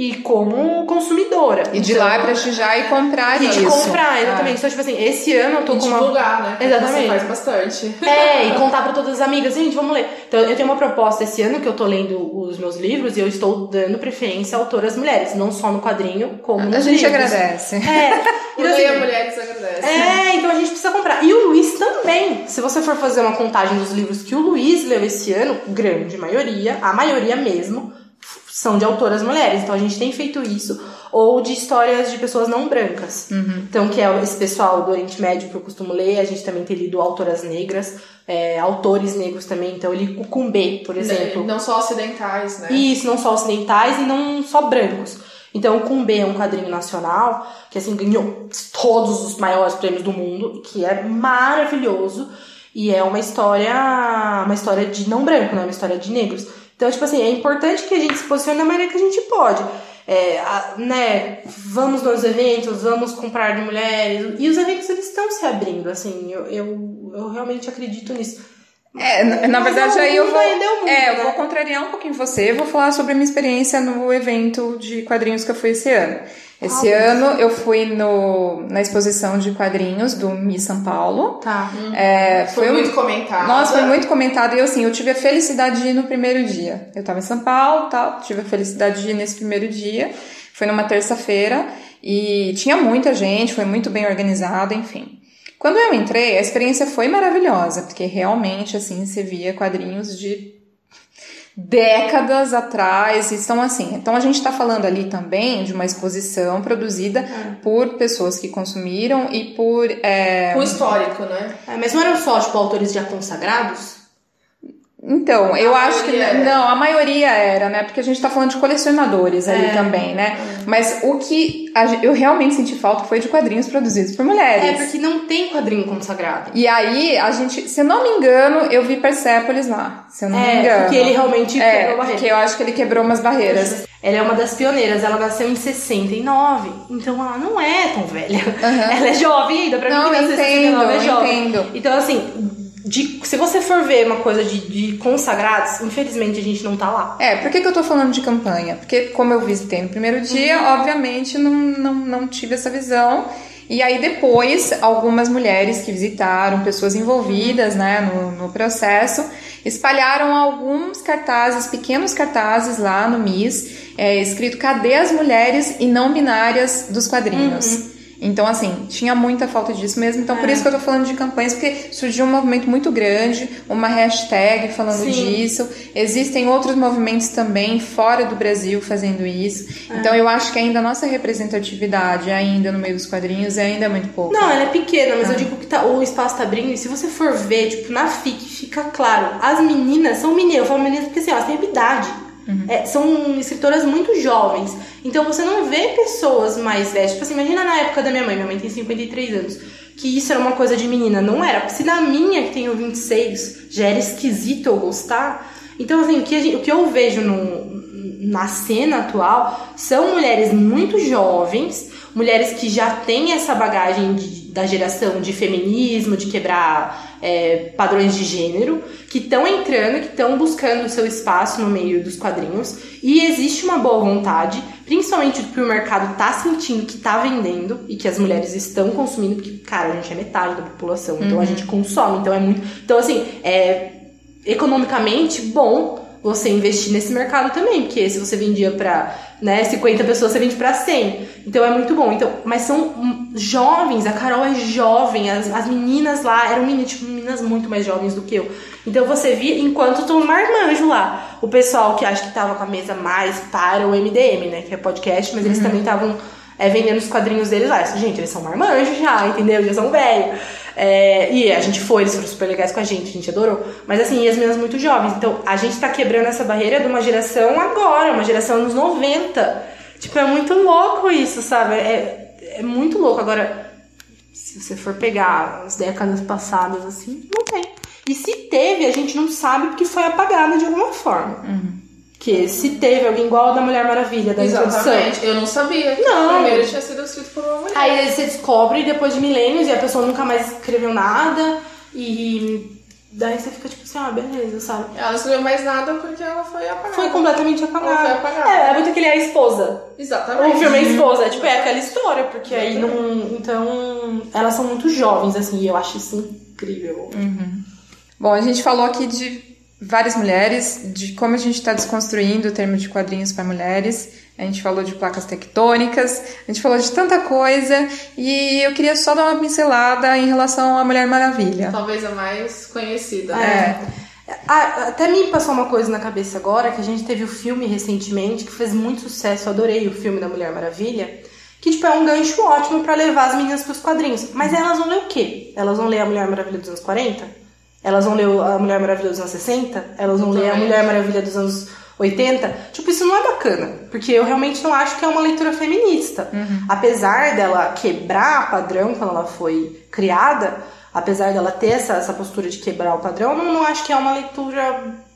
e como consumidora. E de Então, lá prestigiar e comprar e isso. de comprar, exatamente. Ah. Então, tipo assim, esse ano eu tô E com uma. divulgar, né? Exatamente. Você faz bastante. É, e contar pra todas as amigas, gente, vamos ler. Então, eu tenho uma proposta esse ano que eu tô lendo os meus livros e eu estou dando preferência a autoras mulheres, não só no quadrinho, como nos A gente livros. agradece. É. (laughs) Então, assim, Mulheres agradece. é, então a gente precisa comprar. E o Luiz também. Se você for fazer uma contagem dos livros que o Luiz leu esse ano, grande maioria, a maioria mesmo, são de autoras mulheres. Então a gente tem feito isso. Ou de histórias de pessoas não brancas. Então, que é esse pessoal do Oriente Médio que eu costumo ler. A gente também tem lido autoras negras, é, autores negros também. Então, ele o Kumbê, por exemplo. Não só ocidentais, né? Isso, não só ocidentais e não só brancos. Então, o Kumbê é um quadrinho nacional que, assim, ganhou todos os maiores prêmios do mundo, que é maravilhoso. E é uma história, uma história de não branco, né? Uma história de negros. Então, tipo assim, é importante que a gente se posicione da maneira que a gente pode. É, a- né, vamos nos eventos, vamos comprar de mulheres. E os eventos, eles estão se abrindo, assim. Eu, eu, eu realmente acredito nisso. É, na, na verdade, aí eu vou. é o mundo, é, eu né? vou contrariar um pouquinho você. Eu vou falar sobre a minha experiência no evento de quadrinhos que eu fui esse ano. Esse Ah, ano eu fui no, na exposição de quadrinhos do Miss São Paulo. Tá. É, Foi, um- muito comentado. Nossa, foi muito comentado e eu, assim, eu tive a felicidade de ir no primeiro dia. Eu tava em São Paulo, tal, tive a felicidade de ir nesse primeiro dia. Foi numa terça-feira e tinha muita gente, foi muito bem organizado, enfim. Quando eu entrei, a experiência foi maravilhosa, porque realmente, assim, você via quadrinhos de décadas atrás, e estão assim. Então a gente está falando ali também de uma exposição produzida por pessoas que consumiram e por é, histórico, né? É, mas não eram só, tipo, autores já consagrados? Então, eu A acho que era. não, a maioria era, né? Porque a gente tá falando de colecionadores ali É. também, né? Mas o que a eu realmente senti falta foi de quadrinhos produzidos por mulheres. É, porque não tem quadrinho consagrado. E aí, a gente, se eu não me engano, eu vi Persepolis lá. Se eu não me É, engano. porque ele realmente é, quebrou a barreira. porque eu acho que ele quebrou umas barreiras. Ela é uma das pioneiras, ela nasceu em 69, então ela não é tão velha. Ela é jovem ainda, pra Não, mim que nasceu em 69 é entendo, jovem. entendo. Então, assim, de- se você for ver uma coisa de, de consagrados, infelizmente a gente não tá lá. É, por que, que eu tô falando de campanha? Porque como eu visitei no primeiro dia, Uhum. obviamente não, não, não tive essa visão. E aí depois, algumas mulheres que visitaram, pessoas envolvidas né, no, no processo, espalharam alguns cartazes, pequenos cartazes lá no MIS, é, escrito Cadê as mulheres e não binárias dos quadrinhos? Então, assim, tinha muita falta disso mesmo. Então, por É. isso que eu tô falando de campanhas, porque surgiu um movimento muito grande, uma hashtag falando Sim. disso. Existem outros movimentos também fora do Brasil fazendo isso. É. Então, eu acho que ainda a nossa representatividade ainda no meio dos quadrinhos é ainda muito pouco. Não, ela é pequena, mas eu Ah. digo que tá, o espaço tá abrindo. E se você for ver, tipo, na FIC, fica claro. As meninas são meninas. Eu falo meninas porque assim, elas têm habilidade. Uhum. É, são escritoras muito jovens. Então você não vê pessoas mais velhas. Tipo assim, imagina na época da minha mãe. Minha mãe tem 53 anos. Que isso era uma coisa de menina. Não era. Se na minha, que tenho 26, já era esquisito eu gostar. Então, assim, o que, gente- o que eu vejo no, na cena atual são mulheres muito jovens, mulheres que já têm essa bagagem de- da geração de feminismo, de quebrar é, padrões de gênero, que estão entrando, que estão buscando o seu espaço no meio dos quadrinhos. E existe uma boa vontade, principalmente porque o mercado tá sentindo que tá vendendo e que as mulheres estão consumindo, porque, cara, a gente é metade da população, então a gente consome, então é muito. Então, assim, é economicamente bom você investir nesse mercado também, porque se você vendia pra né, 50 pessoas, você vende pra 100. Então é muito bom. Então, mas são hum, jovens, a Carol é jovem, as, as meninas lá eram meninas, tipo, meninas muito mais jovens do que eu. Então você via, enquanto tô marmanjo lá, o pessoal que acho que tava com a mesa mais para o MDM, né, que é podcast, mas eles também estavam é, vendendo os quadrinhos deles lá. Gente, eles são marmanjos já, entendeu? Já são velhos. É, e a gente foi, eles foram super legais com a gente, a gente adorou. Mas assim, e as meninas muito jovens. Então a gente tá quebrando essa barreira de uma geração agora, uma geração anos 90. Tipo, é muito louco isso, sabe? É, é muito louco. Agora, se você for pegar as décadas passadas, assim, não tem. E se teve, a gente não sabe porque foi apagada de alguma forma. Que se teve alguém igual a da Mulher Maravilha, da introdução. Exatamente. Eu não sabia que Não. o primeiro tinha sido escrito por uma mulher. Aí você descobre depois de milênios e a pessoa nunca mais escreveu nada. E daí você fica tipo assim, ah, beleza, sabe? Ela não escreveu mais nada porque ela foi apagada. Foi completamente apagada. Ela foi apagada. É, é muito que ele é a esposa. Exatamente. O filme é a esposa, é tipo, é aquela história, porque aí não. Então. Elas são muito jovens, assim, e eu acho isso incrível. Bom, a gente falou aqui de várias mulheres, de como a gente está desconstruindo o termo de quadrinhos para mulheres. A gente falou de placas tectônicas, a gente falou de tanta coisa e eu queria só dar uma pincelada em relação à Mulher Maravilha. Talvez a mais conhecida. É. Ah, até me passou uma coisa na cabeça agora, que a gente teve o filme recentemente, que fez muito sucesso, eu adorei o filme da Mulher Maravilha, que tipo, é um gancho ótimo pra levar as meninas pros quadrinhos. Mas elas vão ler o quê? Elas vão ler a Mulher Maravilha dos anos 40? Elas vão ler a Mulher Maravilha dos anos 60? Elas vão ler a. Mulher Maravilha dos anos 80? Tipo, isso não é bacana, porque eu realmente não acho que é uma leitura feminista. Apesar dela quebrar padrão quando ela foi criada, apesar dela ter essa, essa postura de quebrar o padrão, eu não, não acho que é uma leitura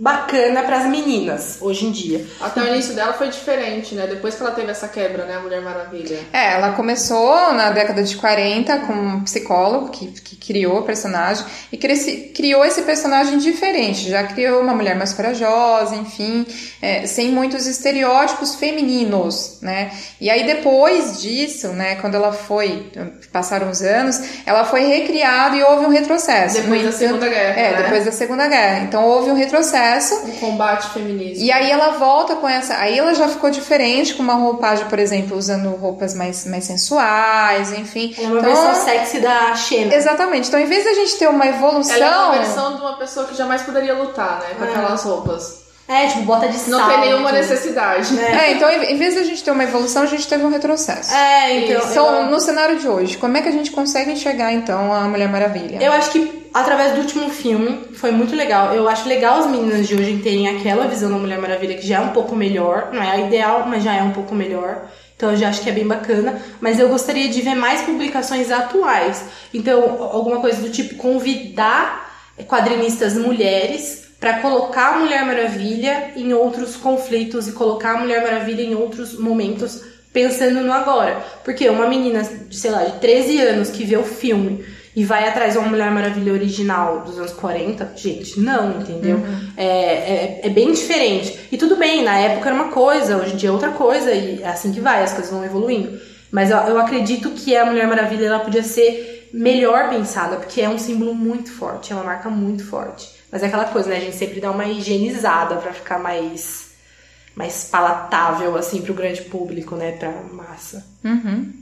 bacana pras meninas hoje em dia. Até o início dela foi diferente, né? Depois que ela teve essa quebra, né? A Mulher Maravilha. É, ela começou na década de 40 com um psicólogo que, que criou o personagem e cresci- criou esse personagem diferente. Já criou uma mulher mais corajosa, enfim, é, sem muitos estereótipos femininos, né? E aí depois disso, né, quando ela foi, passaram os anos, ela foi recriada e houve um retrocesso. Depois No da entanto- Segunda Guerra, É, né? depois da Segunda Guerra. Então houve um retrocesso. Um combate feminista. E aí ela volta com essa. Aí ela já ficou diferente, com uma roupagem, por exemplo, usando roupas mais, mais sensuais, enfim. É uma Então, versão sexy da Xena. Exatamente. Então, em vez da gente ter uma evolução. Ela é uma versão de uma pessoa que jamais poderia lutar, né? Com É. aquelas roupas. É, tipo, bota de Não salto. tem nenhuma necessidade. É, então, em vez da gente ter uma evolução, a gente teve um retrocesso. É, então. Isso. Então, no cenário de hoje, como é que a gente consegue enxergar, então, a Mulher Maravilha? Eu acho que através do último filme foi muito legal. Eu acho legal as meninas de hoje terem aquela visão da Mulher Maravilha que já é um pouco melhor. Não é a ideal, mas já é um pouco melhor. Então eu já acho que é bem bacana. Mas eu gostaria de ver mais publicações atuais. Então, alguma coisa do tipo convidar quadrinistas mulheres para colocar a Mulher Maravilha em outros conflitos e colocar a Mulher Maravilha em outros momentos pensando no agora. Porque uma menina, de, sei lá, de 13 anos que vê o filme e vai atrás de uma Mulher Maravilha original dos anos 40, gente, não, entendeu? É, é, é bem diferente. E tudo bem, na época era uma coisa, hoje em dia é outra coisa, e é assim que vai, as coisas vão evoluindo. Mas eu, eu acredito que a Mulher Maravilha ela podia ser melhor pensada, porque é um símbolo muito forte, é uma marca muito forte. Mas é aquela coisa, né? A gente sempre dá uma higienizada pra ficar mais mais palatável assim pro grande público, né, pra massa. Uhum.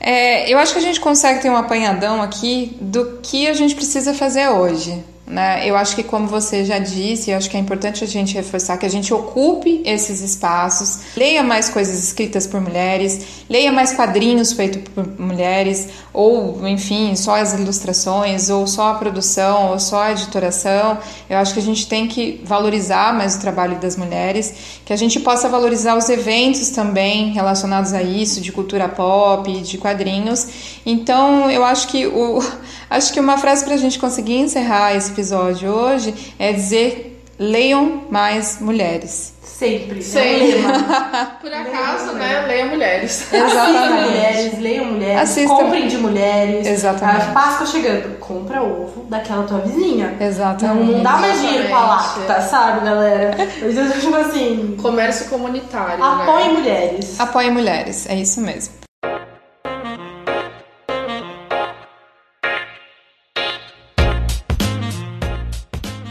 É, eu acho que a gente consegue ter um apanhadão aqui do que a gente precisa fazer hoje. Né? Eu acho que, como você já disse, eu acho que é importante a gente reforçar que a gente ocupe esses espaços, leia mais coisas escritas por mulheres, leia mais quadrinhos feitos por mulheres, ou, enfim, só as ilustrações, ou só a produção, ou só a editoração. Eu acho que a gente tem que valorizar mais o trabalho das mulheres, que a gente possa valorizar os eventos também relacionados a isso, de cultura pop, de quadrinhos. Então, eu acho que o (laughs) Acho que uma frase para a gente conseguir encerrar esse episódio hoje é dizer: leiam mais mulheres. Sempre. Sempre. (laughs) Por acaso, né? Leiam mulheres. Exatamente. mulheres, leiam mulheres, Assista. comprem de mulheres. Exatamente. A Páscoa chegando, compra ovo daquela tua vizinha. Exatamente. Não, não dá mais dinheiro pra lacta, sabe, galera? Eu (laughs) tipo assim. Comércio comunitário. Apoie né? mulheres. Apoie mulheres, é isso mesmo.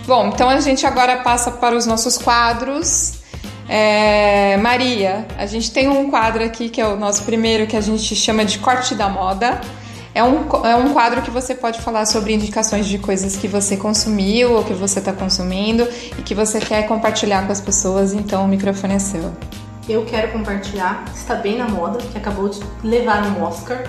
Bom, então a gente agora passa para os nossos quadros. É, Maria, a gente tem um quadro aqui que é o nosso primeiro que a gente chama de corte da moda. É um, é um quadro que você pode falar sobre indicações de coisas que você consumiu ou que você está consumindo e que você quer compartilhar com as pessoas, então o microfone é seu. Eu quero compartilhar, está bem na moda, que acabou de levar um Oscar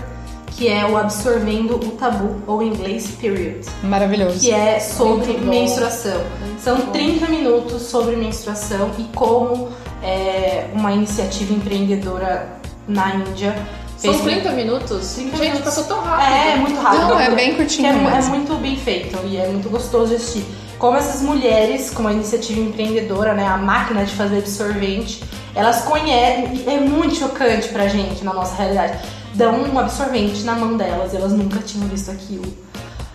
que é o Absorvendo o Tabu, ou em inglês Period. Maravilhoso. Que é sobre menstruação. São 30 minutos sobre menstruação e como é, uma iniciativa empreendedora na Índia são 30 minutos? 30 Gente, minutos. passou tão rápido. É, é muito rápido. Não, é bem curtinho. É, é, muito bem feito e é muito gostoso de assistir. Como essas mulheres, com uma iniciativa empreendedora, né, a máquina de fazer absorvente, elas conhecem, é muito chocante pra gente na nossa realidade dão um absorvente na mão delas, elas nunca tinham visto aquilo.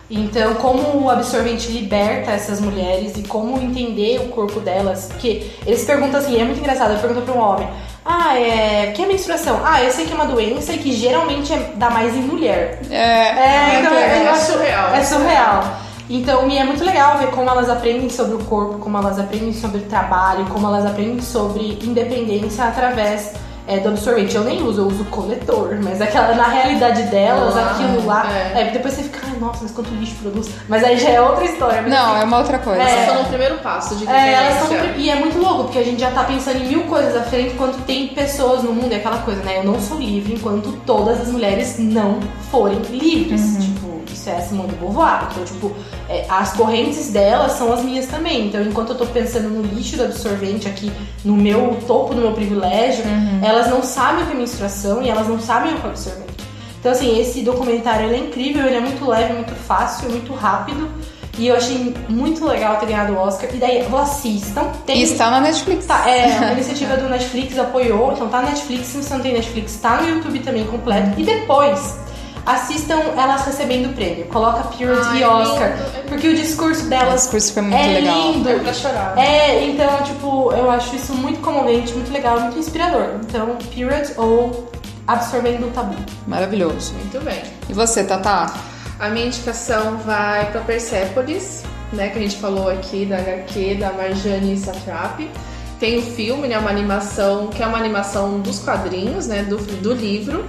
Então, como o absorvente liberta essas mulheres e como entender o corpo delas, porque eles perguntam assim, é muito engraçado, pergunta para um homem, ah, é, que é menstruação? Ah, eu sei que é uma doença e que geralmente é, dá mais em mulher. É, é, então, é, é surreal. É surreal. Então, e é muito legal ver como elas aprendem sobre o corpo, como elas aprendem sobre trabalho, como elas aprendem sobre independência através é, do absorvente. Eu nem uso, eu uso coletor, mas aquela, na realidade delas, ah, aquilo lá. É. é. depois você fica, ai, nossa, mas quanto lixo produz. Mas aí já é outra história. Não, assim, é uma outra coisa. É, só no primeiro passo de é, elas são, E é muito louco, porque a gente já tá pensando em mil coisas à frente enquanto tem pessoas no mundo. É aquela coisa, né? Eu não sou livre enquanto todas as mulheres não forem livres. Uhum. Tipo, isso é a Simone de Beauvoir. Então, tipo, é, as correntes delas são as minhas também. Então, enquanto eu tô pensando no lixo do absorvente aqui, no meu topo do meu privilégio, uhum. elas não sabem o que é menstruação e elas não sabem o que é absorvente. Então, assim, esse documentário é incrível, ele é muito leve, muito fácil, muito rápido. E eu achei muito legal ter ganhado o Oscar. E daí, assistam. Tem... E está na Netflix. Tá, é, a iniciativa do Netflix apoiou. Então tá na Netflix, se você não tem Netflix, tá no YouTube também completo. E depois, assistam elas recebendo o prêmio. Coloca Period Ai, e Oscar. Lindo. Porque o discurso delas. O discurso foi muito é legal. Lindo. É pra chorar. É, então, tipo, eu acho isso muito comovente, muito legal, muito inspirador. Então, Period ou Absorvendo o Tabu. Maravilhoso. Muito bem. E você, Tata? A minha indicação vai pra Persepolis, né? Que a gente falou aqui da HQ da Marjane Satrap. Tem o filme, né? Uma animação que é uma animação dos quadrinhos, né? Do, do livro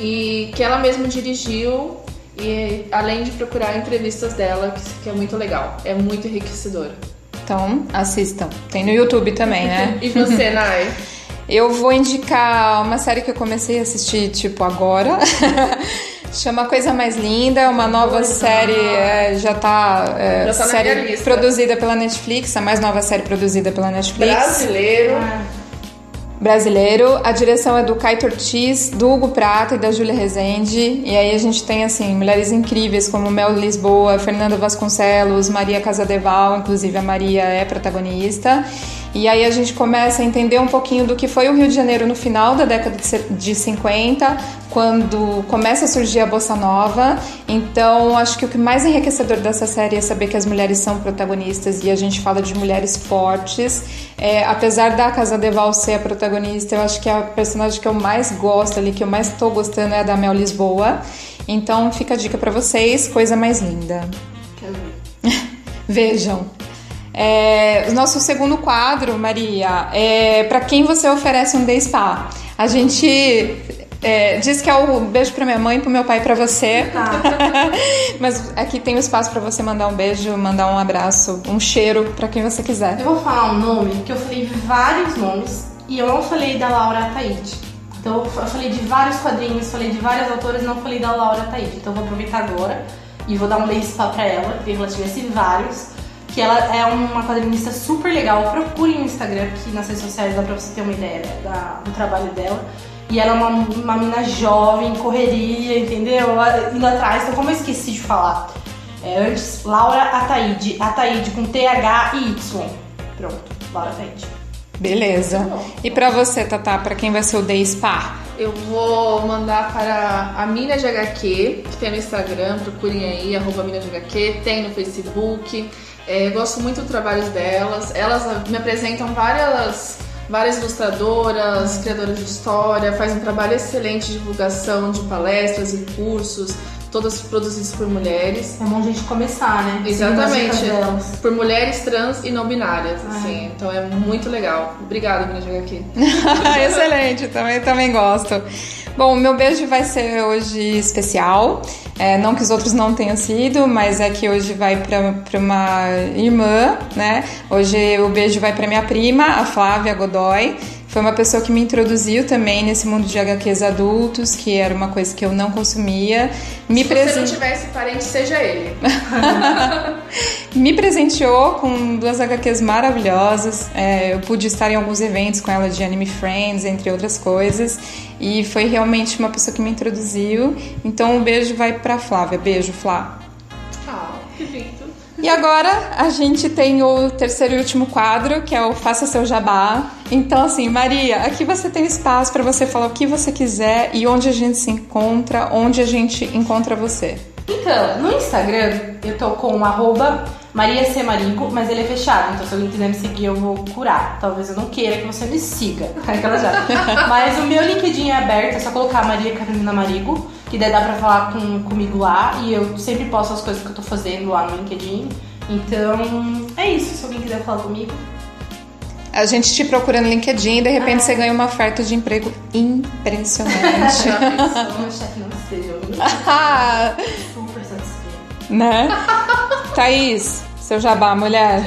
e que ela mesma dirigiu e além de procurar entrevistas dela, que, que é muito legal, é muito enriquecedor. Então, assistam. Tem no YouTube também, né? (laughs) e você, Nai? Eu vou indicar uma série que eu comecei a assistir, tipo, agora. (laughs) Chama Coisa Mais Linda, uma nova Coisa. série, é, já tá, é, já tá série produzida pela Netflix, a mais nova série produzida pela Netflix. Brasileiro. Ah brasileiro. A direção é do Caio Ortiz, do Hugo Prata e da Júlia Rezende. E aí a gente tem, assim, mulheres incríveis como Mel Lisboa, Fernanda Vasconcelos, Maria Casadeval, inclusive a Maria é protagonista. E aí a gente começa a entender um pouquinho do que foi o Rio de Janeiro no final da década de 50, quando começa a surgir a bossa nova. Então, acho que o que mais enriquecedor dessa série é saber que as mulheres são protagonistas e a gente fala de mulheres fortes. É, apesar da Casa Deval ser a protagonista, eu acho que a personagem que eu mais gosto ali, que eu mais estou gostando é a da Mel Lisboa. Então, fica a dica para vocês, coisa mais linda. (laughs) Vejam. É, o nosso segundo quadro, Maria, é para quem você oferece um day spa. A gente É, diz que é o beijo pra minha mãe, pro meu pai e pra você. Tá. (laughs) Mas aqui tem o espaço pra você mandar um beijo, mandar um abraço, um cheiro pra quem você quiser. Eu vou falar um nome, que eu falei vários nomes, e eu não falei da Laura Ataíde. Então eu falei de vários quadrinhos, falei de várias autoras, não falei da Laura Ataíde. Então eu vou aproveitar agora e vou dar um beijo spa pra ela, porque ela tivesse vários. Que ela é uma quadrinista super legal. Procure no Instagram, que nas redes sociais dá pra você ter uma ideia da, do trabalho dela. E ela é uma, uma mina jovem, correria, entendeu? Indo atrás. Então, como eu esqueci de falar? É, antes, Laura Ataíde. Ataíde com T-H e Y. Pronto, Laura Ataíde. Beleza. E pra você, Tatá, pra quem vai ser o Day Spa? Eu vou mandar para a Mina de HQ, que tem no Instagram, procurem aí, arroba Mina de HQ, tem no Facebook. É, eu gosto muito do trabalho delas. Elas me apresentam várias, várias ilustradoras, criadoras de história, fazem um trabalho excelente de divulgação de palestras e cursos, todas produzidas por mulheres. É bom a gente começar, né? Exatamente. Por mulheres trans e não binárias, Ah, assim. Então é muito legal. Obrigada, Mina de HQ. (laughs) Excelente, também, também gosto. Bom, o meu beijo vai ser hoje especial. É, não que os outros não tenham sido, mas é que hoje vai para uma irmã, né? Hoje o beijo vai para minha prima, a Flávia Godoy. Foi uma pessoa que me introduziu também nesse mundo de HQs adultos, que era uma coisa que eu não consumia. Me Se você não presen- tivesse parente, seja ele. (laughs) me presenteou com duas HQs maravilhosas. É, eu pude estar em alguns eventos com ela de Anime Friends, entre outras coisas. E foi realmente uma pessoa que me introduziu. Então, um beijo vai pra Flávia. Beijo, Flá. Ah, que lindo. E agora a gente tem o terceiro e último quadro, que é o Faça Seu Jabá. Então, assim, Maria, aqui você tem espaço para você falar o que você quiser e onde a gente se encontra, onde a gente encontra você. Então, no Instagram eu tô com arroba Maria C. Marigo, mas ele é fechado, então se alguém quiser me seguir eu vou curar. Talvez eu não queira que você me siga. (laughs) Aquela já. mas o meu LinkedIn é aberto, é só colocar Maria Carolina Marigo, que daí dá pra falar com, comigo lá e eu sempre posto as coisas que eu tô fazendo lá no LinkedIn. Então, é isso, se alguém quiser falar comigo. A gente te procura no LinkedIn e de repente você ganha uma oferta de emprego impressionante. (laughs) Ah, (laughs) Super satisfeito. né? Thaís, seu jabá, mulher.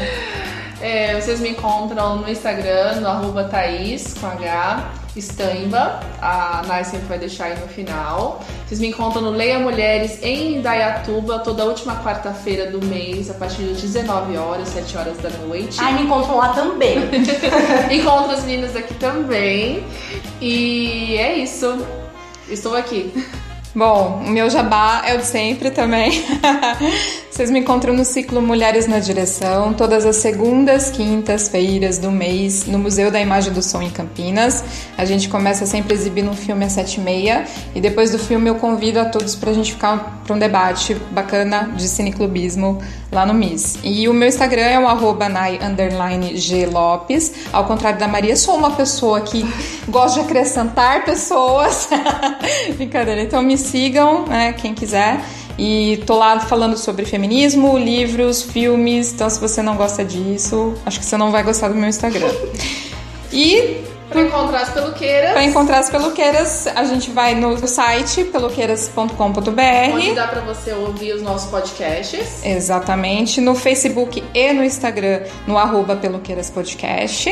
É, vocês me encontram no Instagram, no arroba Thaís, com H, Estamva. A Nai sempre vai deixar aí no final. Vocês me encontram no Leia Mulheres em Indaiatuba, toda última quarta-feira do mês, a partir das 19 horas, 7 horas da noite. Ai, me encontram lá também. (laughs) Encontro as meninas aqui também. E é isso. Estou aqui. Bom, o meu jabá é o de sempre também. (laughs) Vocês me encontram no ciclo Mulheres na Direção, todas as segundas, quintas-feiras do mês, no Museu da Imagem do Som em Campinas. A gente começa sempre exibindo um filme às sete e meia e depois do filme eu convido a todos pra gente ficar pra um debate bacana de cineclubismo lá no MIS. E o meu Instagram é o arroba. Ao contrário da Maria, sou uma pessoa que gosta de acrescentar pessoas. (laughs) Brincadeira. Então me sigam, né, quem quiser. E tô lá falando sobre feminismo, livros, filmes. Então se você não gosta disso, acho que você não vai gostar do meu Instagram. E Para encontrar as peluqueiras, para encontrar as peluqueiras, a gente vai no site peluqueiras.com.br. onde dá para você ouvir os nossos podcasts. Exatamente, no Facebook e no Instagram, no arroba Peluqueiras Podcast.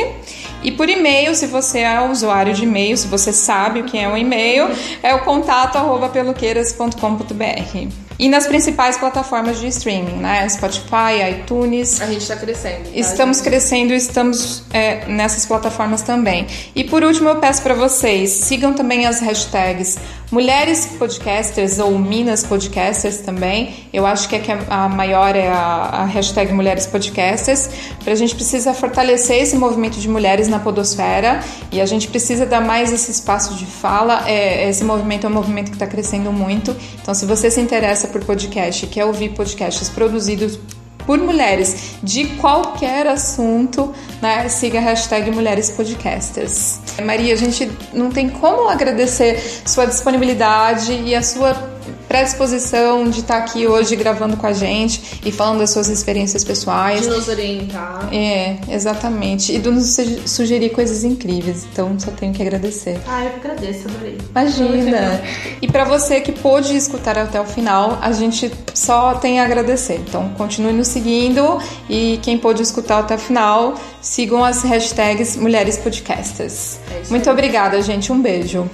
E por e-mail, se você é usuário de e-mail, se você sabe o que é um e-mail, é o contato arroba peluqueiras.com.br. E nas principais plataformas de streaming, né? Spotify, iTunes. A gente tá crescendo. tá, Estamos gente? crescendo e estamos é, nessas plataformas também. E por último, eu peço para vocês, sigam também as hashtags Mulheres Podcasters ou Minas Podcasters também. Eu acho que, é que a a maior é a, a hashtag Mulheres Podcasters. Pra gente precisa fortalecer esse movimento de mulheres na podosfera e a gente precisa dar mais esse espaço de fala. É, esse movimento é um movimento que está crescendo muito. Então, se você se interessa por podcast e quer ouvir podcasts produzidos por mulheres de qualquer assunto, né? Siga a hashtag Mulheres Podcasters. Maria, a gente não tem como agradecer sua disponibilidade e a sua predisposição de estar aqui hoje gravando com a gente e falando das suas experiências pessoais. De nos orientar. É, exatamente. E de nos sugerir coisas incríveis. Então, só tenho que agradecer. Ah, eu agradeço, adorei. Imagina. (laughs) E para você que pôde escutar até o final, a gente só tem a agradecer. Então, continue nos seguindo e quem pôde escutar até o final, sigam as hashtags Mulheres Podcasters. É Muito obrigada, gente. Um beijo.